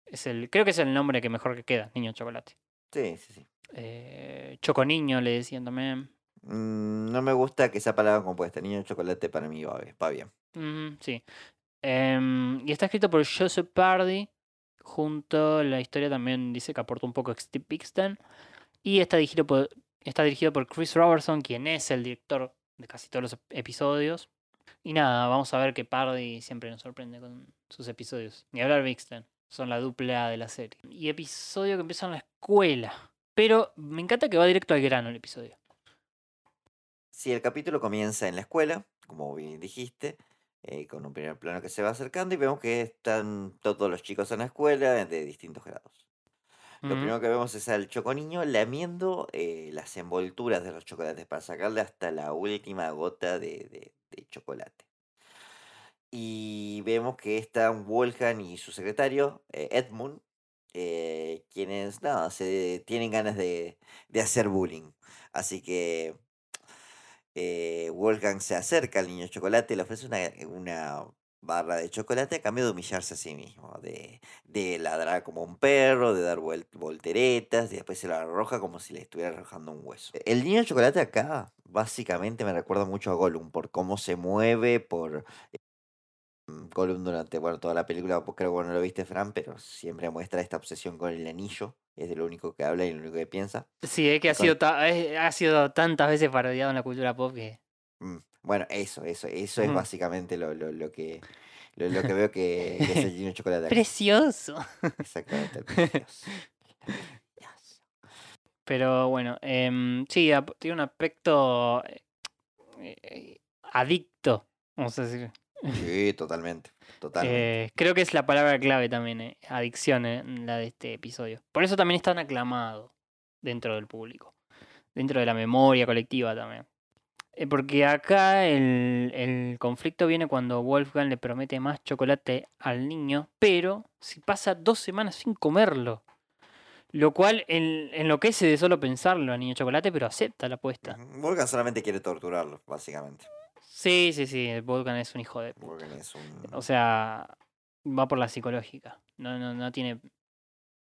Es el, creo que es el nombre que mejor que queda, niño chocolate. Sí, sí, sí. Eh, choconiño le decían también. Mm, no me gusta que esa palabra compuesta. Niño chocolate para mí va bien. Va bien. Sí. Em, y está escrito por Joseph Pardy. Junto la historia también dice que aportó un poco Steve Pixton. Y está dirigido por, está dirigido por Chris Robertson, quien es el director de casi todos los ep- episodios. Y nada, vamos a ver que Pardy siempre nos sorprende con sus episodios. Ni hablar Pixton. Son la dupla de la serie. Y episodio que empieza en la escuela. Pero me encanta que va directo al grano el episodio. Si el capítulo comienza en la escuela, como bien dijiste, eh, con un primer plano que se va acercando y vemos que están todos los chicos en la escuela de distintos grados. Lo primero que vemos es al choconiño lamiendo eh, las envolturas de los chocolates para sacarle hasta la última gota de, de- de chocolate. Y vemos que están Wolfgang y su secretario, eh, Edmund, eh, quienes nada, se tienen ganas de, de hacer bullying. Así que eh, Wolfgang se acerca al niño chocolate y le ofrece una, una barra de chocolate a cambio de humillarse a sí mismo, de, de ladrar como un perro, de dar volteretas y después se lo arroja como si le estuviera arrojando un hueso. El niño chocolate acá básicamente me recuerda mucho a Gollum por cómo se mueve, por... mm, Gollum durante bueno, toda la película, creo que no lo viste, Fran, pero siempre muestra esta obsesión con el anillo. Es de lo único que habla y lo único que piensa. Sí, es que ha Con- sido, ta- ha sido tantas veces parodiado en la cultura pop que. Mm, Bueno, eso, eso, eso es básicamente lo, lo, lo que lo, lo que veo que, que es el niño chocolate. Precioso. Exactamente, precioso. Precioso. Pero bueno, em, sí, tiene un aspecto eh, eh, adicto, vamos a decir. Sí, totalmente, totalmente. Eh, creo que es la palabra clave también, eh, adicción, eh, la de este episodio. Por eso también es tan aclamado dentro del público, dentro de la memoria colectiva también. Eh, porque acá el, el conflicto viene cuando Wolfgang le promete más chocolate al niño, pero si pasa dos semanas sin comerlo. Lo cual en- enloquece de solo pensarlo al niño chocolate, pero acepta la apuesta. Volkan solamente quiere torturarlo, básicamente. Sí, sí, sí, Wolfgang es un hijo de Volkan es un... O sea, va por la psicológica. No, no, no tiene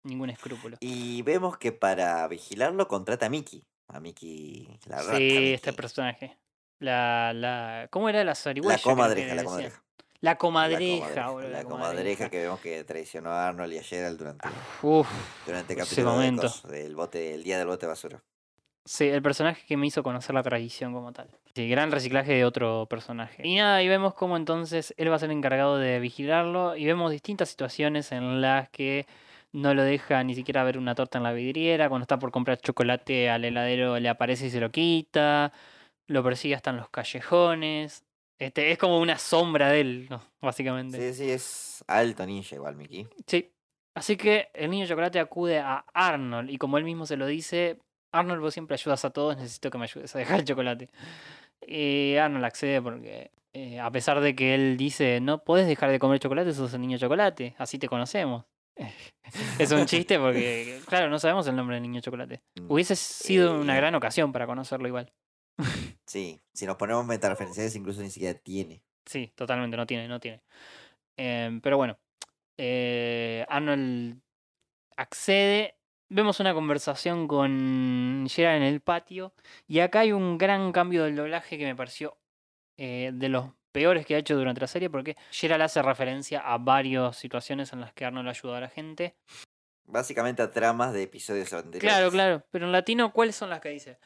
ningún escrúpulo. Y vemos que para vigilarlo contrata a Mickey. A Mickey, la rata Sí, este personaje. La, la, ¿Cómo era la La zarigüeya? que comadreja, la comadreja. La La comadreja, la comadreja que vemos que traicionó a Arnold y a Gerald durante, Uf, durante el ese capítulo momento. del bote, el día del bote basura. Sí, el personaje que me hizo conocer la tradición como tal. Sí, gran reciclaje de otro personaje. Y nada, y vemos cómo entonces él va a ser encargado de vigilarlo. Y vemos distintas situaciones en las que no lo deja ni siquiera ver una torta en la vidriera. Cuando está por comprar chocolate al heladero le aparece y se lo quita. Lo persigue hasta en los callejones. Este, es como una sombra de él, ¿no? básicamente. Sí, sí, es alto ninja igual, Mickey. Sí. Así que el niño chocolate acude a Arnold y como él mismo se lo dice, Arnold vos siempre ayudas a todos, necesito que me ayudes a dejar el chocolate. Y Arnold accede porque eh, a pesar de que él dice, no podés dejar de comer chocolate, sos el niño chocolate, así te conocemos. es un chiste porque, claro, no sabemos el nombre del niño chocolate. Mm, Hubiese sido una Eh, gran ocasión para conocerlo igual. Sí, si nos ponemos metareferenciales incluso ni siquiera tiene. Sí, totalmente, no tiene, no tiene. Em, pero bueno, eh, Arnold accede. Vemos una conversación con Gerard en el patio. Y acá hay un gran cambio del doblaje que me pareció eh, de los peores que ha hecho durante la serie. Porque Gerald hace referencia a varias situaciones en las que Arnold ayuda a la gente. Básicamente a tramas de episodios anteriores. Claro, claro. Pero en latino, ¿cuáles son las que dice?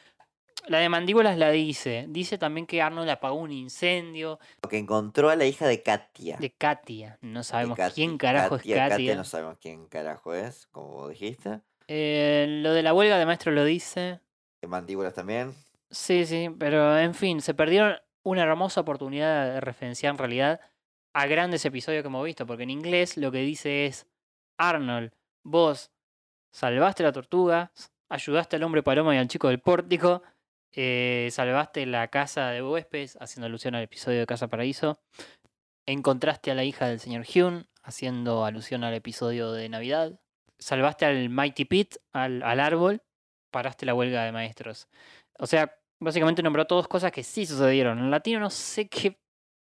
La de mandíbulas la dice. Dice también que Arnold apagó un incendio. Que encontró a la hija de Katia. De Katia. No sabemos quién carajo Katia, es Katia. Katia no sabemos quién carajo es, como dijiste. Eh, lo de la huelga de maestro lo dice. De mandíbulas también. Sí, sí, pero en fin, se perdieron una hermosa oportunidad de referenciar en realidad a grandes episodios que hemos visto, porque en inglés lo que dice es, Arnold, vos salvaste la tortuga, ayudaste al hombre paloma y al chico del pórtico, eh, salvaste la casa de huéspedes, haciendo alusión al episodio de Casa Paraíso, encontraste a la hija del señor Hyun, haciendo alusión al episodio de Navidad, salvaste al Mighty Pit, al, al árbol, paraste la huelga de maestros. O sea, básicamente nombró todas cosas que sí sucedieron. En latino no sé qué,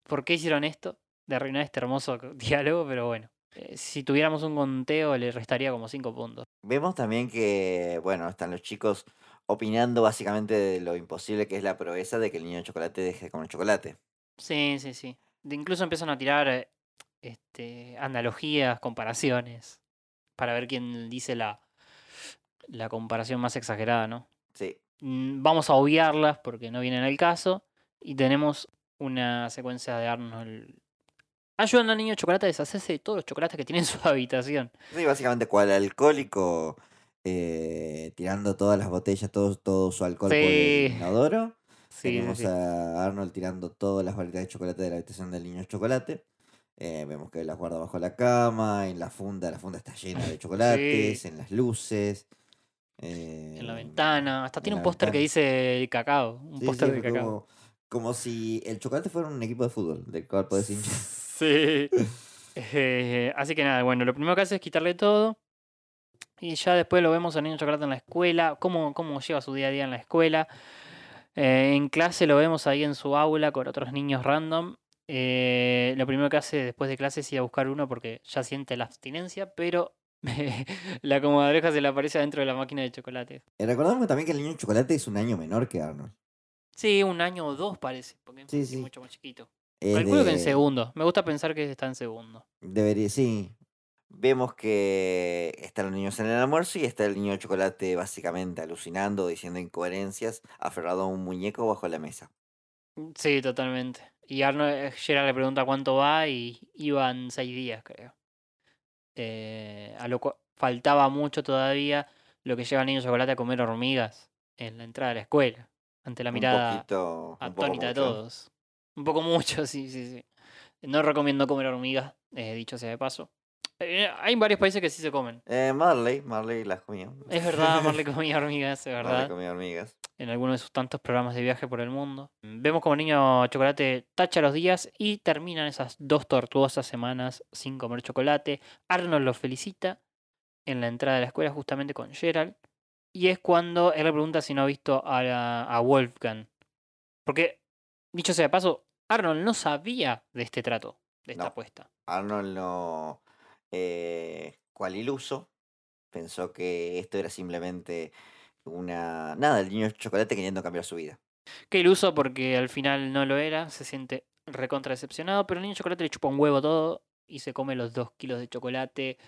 por qué hicieron esto, de arruinar este hermoso diálogo, pero bueno. Eh, si tuviéramos un conteo le restaría como 5 puntos. Vemos también que, bueno, están los chicos opinando básicamente de lo imposible que es la proeza de que el niño de chocolate deje de comer chocolate. Sí, sí, sí. De incluso empiezan a tirar eh, este, analogías, comparaciones, para ver quién dice la, la comparación más exagerada, ¿no? Sí. Mm, Vamos a obviarlas porque no vienen al caso. Y tenemos una secuencia de Arnold ayudando al niño chocolate a deshacerse de todos los chocolates que tiene en su habitación. Sí, básicamente cual alcohólico eh, tirando todas las botellas, todo, todo su alcohol por Sí. el inodoro. Sí, Tenemos sí. a Arnold tirando todas las variedades de chocolate de la habitación del niño chocolate. Eh, vemos que las guarda bajo la cama, en la funda, la funda está llena de chocolates, en las luces. En la eh, ventana. Hasta en tiene un póster que dice cacao. Un póster de cacao. como, como si el chocolate fuera un equipo de fútbol del cual podés hinchar. Sí. Eh, así que nada, bueno, lo primero que hace es quitarle todo. Y ya después lo vemos al niño chocolate en la escuela. Cómo, cómo lleva su día a día en la escuela. Eh, en clase lo vemos ahí en su aula con otros niños random. Eh, lo primero que hace después de clase es ir a buscar uno porque ya siente la abstinencia, pero la comadreja se le aparece adentro de la máquina de chocolate. Y recordamos también que el niño chocolate es un año menor que Arnold. Sí, un año o dos parece, porque Sí, es sí. mucho más chiquito. Es Calculo que en segundo. Me gusta pensar que está en segundo. Debería, sí. Vemos que están los niños en el almuerzo y está el niño de chocolate básicamente alucinando, diciendo incoherencias, aferrado a un muñeco bajo la mesa. Sí, totalmente. Y Arnold, eh, Gerard le pregunta cuánto va y iban seis días, creo. Eh, a lo cual faltaba mucho todavía lo que lleva al niño chocolate a comer hormigas en la entrada de la escuela, ante la mirada poquito, atónita de todos. Un poco mucho, sí, sí, sí. No recomiendo comer hormigas, eh, dicho sea de paso. Eh, hay varios países que sí se comen. Eh, Marley, Marley las comía. Es verdad, Marley comía hormigas, es Marley verdad. comía hormigas. en alguno de sus tantos programas de viaje por el mundo. Vemos como el niño chocolate tacha los días y terminan esas dos tortuosas semanas sin comer chocolate. Arnold lo felicita en la entrada de la escuela justamente con Gerald. Y es cuando él le pregunta si no ha visto a, la- a Wolfgang. Porque, dicho sea de paso, Arnold no sabía de este trato, de esta No. apuesta. Arnold no, eh, cual iluso, pensó que esto era simplemente una... Nada, el niño chocolate queriendo cambiar su vida. Qué iluso porque al final no lo era, se siente recontra decepcionado, pero el niño chocolate le chupa un huevo todo y se come los dos kilos de chocolate,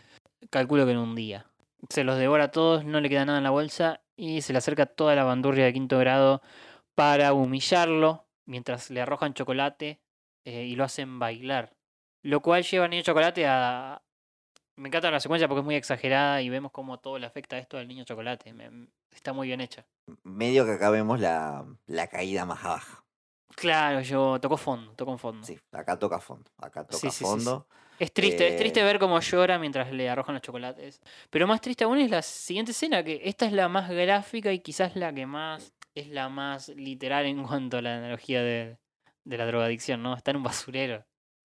calculo que en un día. Se los devora a todos, no le queda nada en la bolsa y se le acerca toda la bandurria de quinto grado para humillarlo mientras le arrojan chocolate eh, y lo hacen bailar. Lo cual lleva al niño chocolate a... Me encanta la secuencia porque es muy exagerada y vemos cómo todo le afecta esto al niño chocolate. Me- Está muy bien hecha. Medio que acá vemos la, la caída más baja. Claro, yo tocó fondo, tocó fondo. Sí, acá toca fondo. Acá toca Sí, sí, sí, sí. fondo. Es triste, es triste Eh, ver cómo llora mientras le arrojan los chocolates. Pero más triste aún es la siguiente escena, que esta es la más gráfica y quizás la que más es la más literal en cuanto a la analogía de, de la drogadicción, ¿no? Está en un basurero.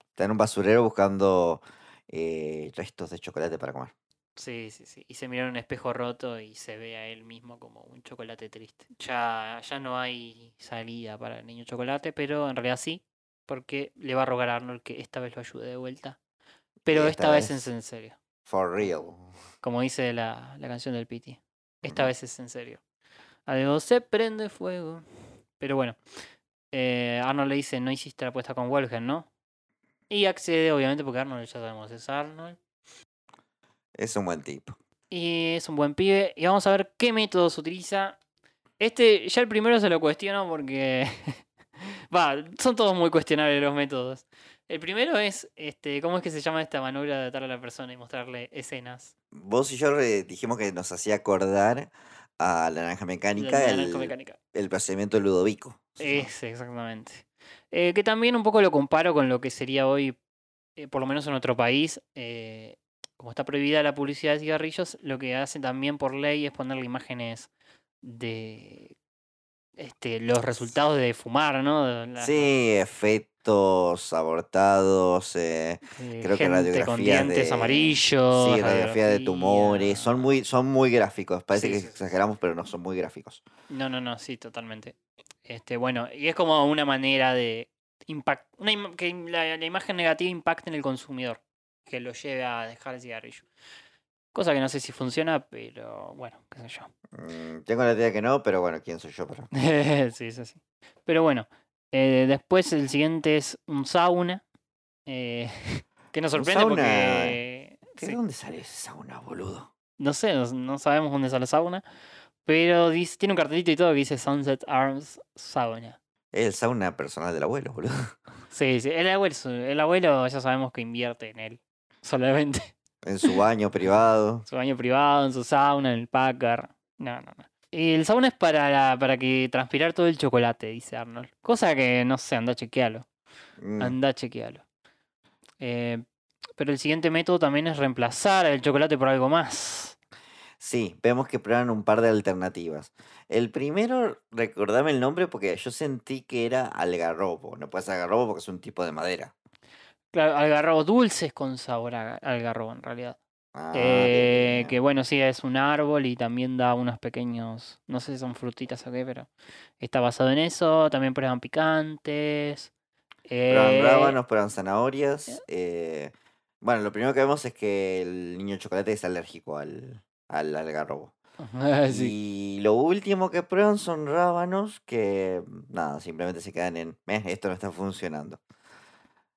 Está en un basurero buscando eh, restos de chocolate para comer. Sí, sí, sí. Y se mira en un espejo roto y se ve a él mismo como un chocolate triste. Ya, ya no hay salida para el niño chocolate, pero en realidad sí, porque le va a rogar a Arnold que esta vez lo ayude de vuelta. Pero esta, esta vez vez- es en serio. For real. Como dice la, la canción del Piti. Esta vez es en serio. Algo se prende fuego. Pero bueno. eh, Arnold le dice, no hiciste la apuesta con Wolfgang, ¿no? Y accede, obviamente, porque Arnold ya sabemos es Arnold. Es un buen tipo. Y es un buen pibe. Y vamos a ver qué métodos utiliza. Este, ya el primero se lo cuestiono porque. Va, son todos muy cuestionables los métodos. El primero es, este, ¿cómo es que se llama esta maniobra de atar a la persona y mostrarle escenas? Vos y yo dijimos que nos hacía acordar a la naranja La mecánica, naranja el, mecánica. el procedimiento de Ludovico. Ese, exactamente. Eh, que también un poco lo comparo con lo que sería hoy, eh, por lo menos en nuestro país, eh, como está prohibida la publicidad de cigarrillos, lo que hacen también por ley es ponerle imágenes de este, los resultados de fumar, ¿no? La- Sí, efectos abortados, eh, creo que gente con radiografías dientes de- amarillos. sí, radiografía de tumores, son muy, son muy gráficos. Parece Sí, que sí. exageramos, pero no son muy gráficos. No, no, no, sí, totalmente. Este, bueno, y es como una manera de impact, una im- que la, la imagen negativa impacte en el consumidor, que lo lleve a dejar el cigarrillo. Cosa que no sé si funciona, pero bueno, qué sé yo. Mm, tengo la idea que no, pero bueno, ¿quién soy yo? Pero... sí, sí, sí. Pero bueno, eh, después el siguiente es un sauna. eh, que nos sorprende sauna, porque. ¿Qué, sí, ¿De dónde sale ese sauna, boludo? no sé, no, no sabemos dónde sale sauna. Pero dice, tiene un cartelito y todo que dice Sunset Arms Sauna. Es el sauna personal del abuelo, boludo. Sí, sí, el abuelo, el abuelo ya sabemos que invierte en él. Solamente. En su baño privado. En su baño privado, en su sauna, en el Packard. No, no, no. Y el sauna es para, la- para que transpirar todo el chocolate, dice Arnold. Cosa que no sé, anda a chequearlo. Mm, Anda a chequearlo. Eh, pero el siguiente método también es reemplazar el chocolate por algo más. Sí, vemos que prueban un par de alternativas. El primero, recordame el nombre porque yo sentí que era algarrobo. No puede ser algarrobo porque es un tipo de madera. Claro, algarrobo dulces con sabor a algarrobo en realidad. Ah, Eh, que bueno, sí, es un árbol y también da unos pequeños, no sé si son frutitas o qué, pero está basado en eso. También prueban picantes. Prueban eh, rábanos, prueban zanahorias. eh, Bueno, lo primero que vemos es que el niño chocolate es alérgico al, al algarrobo. sí. Y lo último que prueban son rábanos que, nada, simplemente se quedan en, "Meh, esto no está funcionando.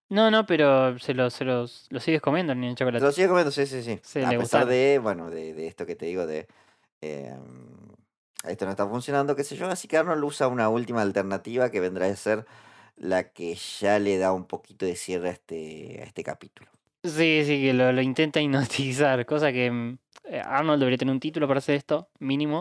No, no, pero se los, se los, los sigues comiendo el niño chocolate. Lo sigo comiendo, sí, sí, sí. A pesar de, bueno, de, de esto que te digo de... eh, esto no está funcionando, qué sé yo. Así que Arnold usa una última alternativa que vendrá a ser la que ya le da un poquito de cierre a este, a este capítulo. Sí, sí, que lo, lo intenta hipnotizar, cosa que mm, eh, Arnold debería tener un título para hacer esto, mínimo.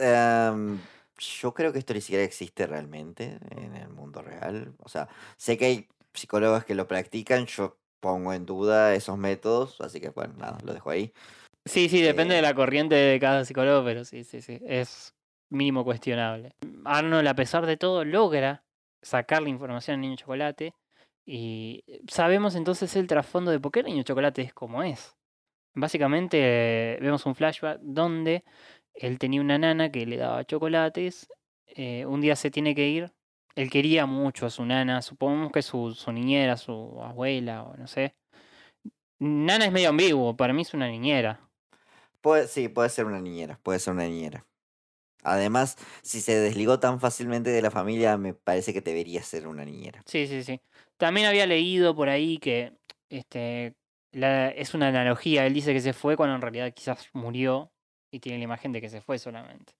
Em, yo creo que esto ni siquiera existe realmente en el mundo real. O sea, sé que hay psicólogos que lo practican, yo pongo en duda esos métodos, así que bueno, nada, lo dejo ahí. Sí, sí, depende Eh, de la corriente de cada psicólogo, pero sí, sí, sí, es mínimo cuestionable. Arnold, a pesar de todo, logra sacar la información al niño chocolate y sabemos entonces el trasfondo de por qué el niño chocolate es como es. Básicamente eh, vemos un flashback donde él tenía una nana que le daba chocolates, eh, un día se tiene que ir, él quería mucho a su nana, supongamos que su, su niñera, su abuela o no sé. Nana es medio ambiguo, para mí es una niñera. Puede, sí, puede ser una niñera, puede ser una niñera. Además, si se desligó tan fácilmente de la familia, me parece que debería ser una niñera. Sí, sí, sí. También había leído por ahí que este la- es una analogía. Él dice que se fue cuando en realidad quizás murió y tiene la imagen de que se fue solamente.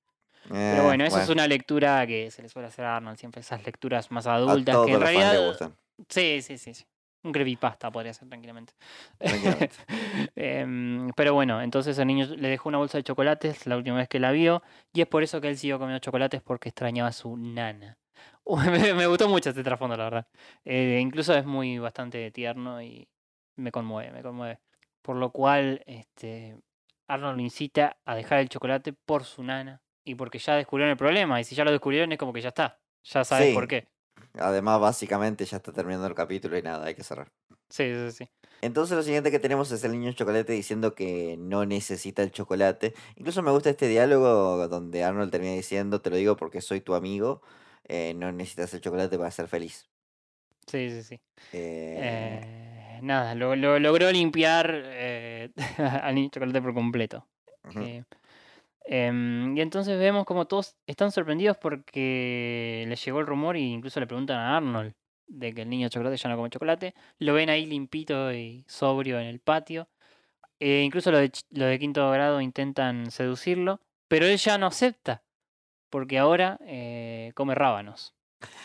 Pero Eh, bueno, eso es una lectura que se le suele hacer a Arnold siempre, esas lecturas más adultas a que en los fans le realidad... gustan. Sí, sí, sí, sí. Un creepypasta podría ser tranquilamente. Tranquilamente. Em, pero bueno, entonces el niño le dejó una bolsa de chocolates la última vez que la vio y es por eso que él siguió comiendo chocolates porque extrañaba a su nana. Me, me gustó mucho este trasfondo, la verdad. Eh, incluso es muy bastante tierno y me conmueve, me conmueve. Por lo cual, este, Arnold lo incita a dejar el chocolate por su nana y porque ya descubrieron el problema y si ya lo descubrieron es como que ya está, ya sabes Sí. por qué. Además, básicamente ya está terminando el capítulo y nada, hay que cerrar. Sí, sí, sí. Entonces lo siguiente que tenemos es el niño chocolate diciendo que no necesita el chocolate. Incluso me gusta este diálogo donde Arnold termina diciendo, te lo digo porque soy tu amigo, eh, no necesitas el chocolate para ser feliz. Sí, sí, sí. Eh, Eh, nada, lo, lo- logró limpiar al niño chocolate por completo. em, y entonces vemos como todos están sorprendidos porque les llegó el rumor e incluso le preguntan a Arnold de que el niño chocolate ya no come chocolate. Lo ven ahí limpito y sobrio en el patio. Eh, incluso los de, los de quinto grado intentan seducirlo, pero él ya no acepta porque ahora eh, come rábanos.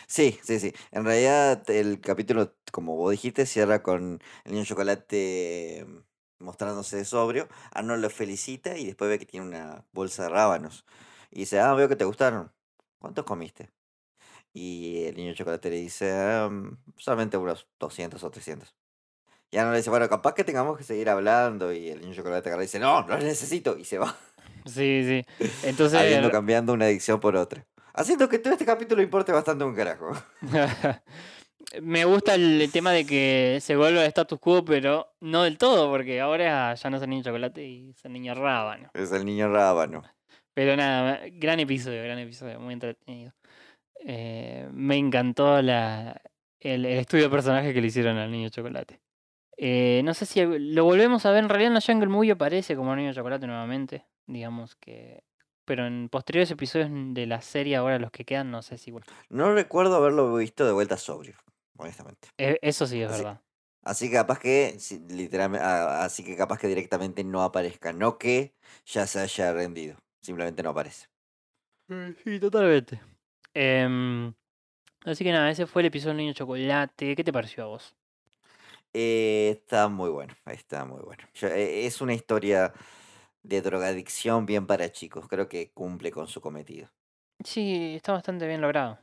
Sí, sí, sí. En realidad el capítulo, como vos dijiste, cierra con el niño chocolate mm, mostrándose sobrio. Arnold lo felicita y después ve que tiene una bolsa de rábanos. Y dice, ah, veo que te gustaron. ¿Cuántos comiste? Y el niño chocolate le dice, "Ah, mm, solamente unos 200 o 300. Y Arnold le dice, bueno, capaz que tengamos que seguir hablando. Y el niño chocolate agarra y dice, no, no los necesito. Y se va, Sí, sí. Entonces... habiendo cambiando una adicción por otra. Haciendo que todo este capítulo importe bastante un carajo. Me gusta el tema de que se vuelva status quo, pero no del todo, porque ahora ya no es el niño chocolate y es el niño rábano. Es el niño rábano. Pero nada, gran episodio, gran episodio, muy entretenido. Eh, me encantó la, el, el estudio de personaje que le hicieron al niño chocolate. Eh, no sé si lo volvemos a ver, en realidad en la Jungle Movie aparece como niño chocolate nuevamente, digamos que... Pero en posteriores episodios de la serie, ahora los que quedan, no sé si... No recuerdo haberlo visto de vuelta sobrio, honestamente. Eh, Eso sí es Así- verdad. Así que capaz que, literalmente, así que capaz que directamente no aparezca. No que ya se haya rendido. Simplemente no aparece. Sí, totalmente. Em, así que nada, ese fue el episodio del niño chocolate. ¿Qué te pareció a vos? Eh, está muy bueno, está muy bueno. Yo- eh, es una historia de drogadicción bien para chicos. Creo que cumple con su cometido. Sí, está bastante bien logrado.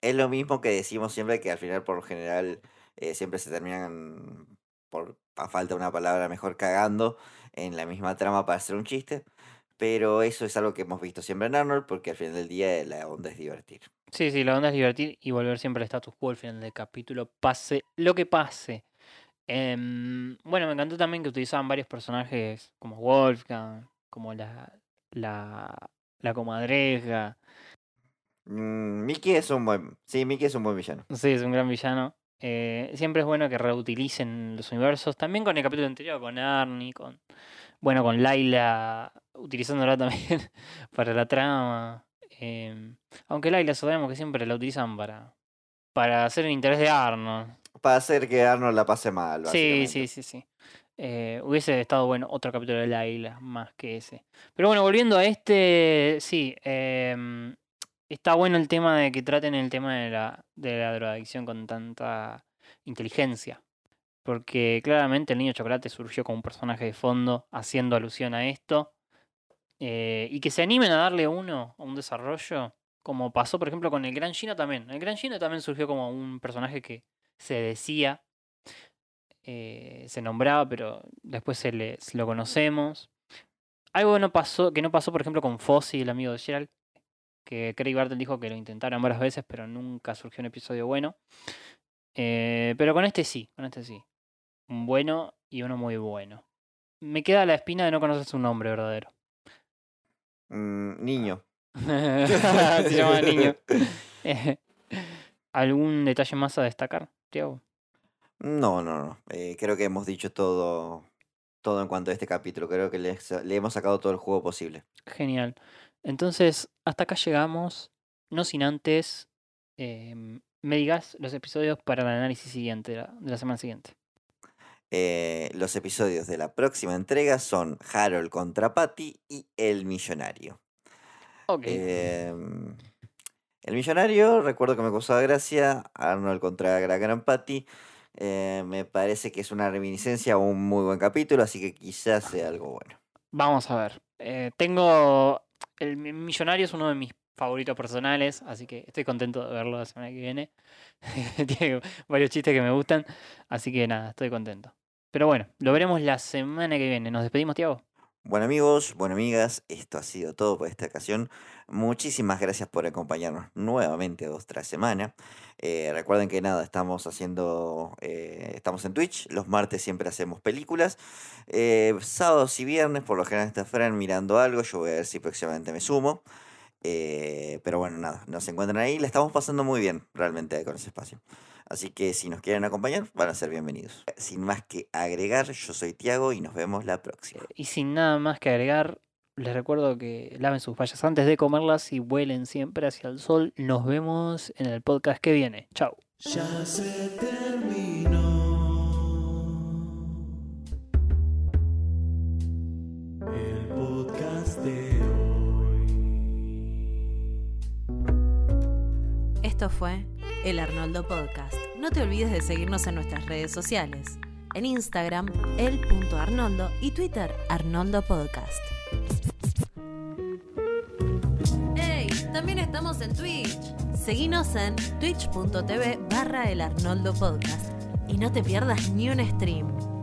Es lo mismo que decimos siempre que al final por lo general eh, siempre se terminan, por a falta de una palabra mejor, cagando en la misma trama para hacer un chiste. Pero eso es algo que hemos visto siempre en Arnold porque al final del día la onda es divertir. Sí, sí, la onda es divertir y volver siempre al status quo al final del capítulo, pase lo que pase. Em, bueno, me encantó también que utilizaban varios personajes como Wolfgang, como la, la, la comadreja. Mm, Mickey es un buen. Sí, Mickey es un buen villano. Sí, es un gran villano. Eh, siempre es bueno que reutilicen los universos. También con el capítulo anterior, con Arnie, con. Bueno, con Laila, utilizándola también para la trama. Em, aunque Laila sabemos que siempre la utilizan para. Para hacer el interés de Arnold. Para hacer que Arnold la pase mal. Sí, sí, sí, sí. Eh, hubiese estado bueno otro capítulo de Laila más que ese. Pero bueno, volviendo a este, sí, em, está bueno el tema de que traten el tema de la, de la drogadicción con tanta inteligencia. Porque claramente el niño chocolate surgió como un personaje de fondo haciendo alusión a esto. eh, y que se animen a darle uno a un desarrollo, como pasó por ejemplo con el Gran Gino también. El Gran Gino también surgió como un personaje que se decía eh, se nombraba, pero después se, le, se lo conocemos. Algo no pasó, que no pasó, por ejemplo, con Fossi, el amigo de Gerald, que Craig Barton dijo que lo intentaron varias veces, pero nunca surgió un episodio bueno. Eh, pero con este sí, con este sí. Un bueno y uno muy bueno. Me queda la espina de no conocer su nombre verdadero. Mm, niño. Se llama niño. ¿Algún detalle más a destacar, Tiago? No, no, no. Eh, creo que hemos dicho todo, todo en cuanto a este capítulo. Creo que le, le hemos sacado todo el juego posible. Genial. Entonces, hasta acá llegamos. No sin antes eh, me digas los episodios para el análisis siguiente, de la, de la semana siguiente. Eh, los episodios de la próxima entrega son Harold contra Patty y El Millonario. Ok. Em, el Millonario, recuerdo que me causaba gracia. Arnold contra Gran Patty. eh, me parece que es una reminiscencia a un muy buen capítulo, así que quizás sea algo bueno. Vamos a ver. Eh, tengo. El Mi- Millonario es uno de mis favoritos personales, así que estoy contento de verlo la semana que viene. Tiene varios chistes que me gustan, así que nada, estoy contento. Pero bueno, lo veremos la semana que viene. ¿Nos despedimos, Tiago? Bueno amigos, bueno amigas, esto ha sido todo por esta ocasión. Muchísimas gracias por acompañarnos nuevamente otra semana. Eh, recuerden que nada, estamos haciendo, eh, estamos en Twitch, los martes siempre hacemos películas. Eh, sábados y viernes, por lo general está Fran mirando algo, yo voy a ver si próximamente me sumo. Pero bueno, nada, nos encuentran ahí, la estamos pasando muy bien realmente con ese espacio. Así que si nos quieren acompañar, van a ser bienvenidos. Sin más que agregar, yo soy Tiago y nos vemos la próxima. Y sin nada más que agregar, les recuerdo que laven sus fallas antes de comerlas y vuelen siempre hacia el sol. Nos vemos en el podcast que viene. Chao. Ya se terminó. El podcast de hoy. Esto fue el Arnoldo Podcast. No te olvides de seguirnos en nuestras redes sociales. En Instagram, el.arnoldo y Twitter, Arnoldo Podcast. ¡Hey! También estamos en Twitch. Seguinos en twitch.tv barra el Arnoldo Podcast. Y no te pierdas ni un stream.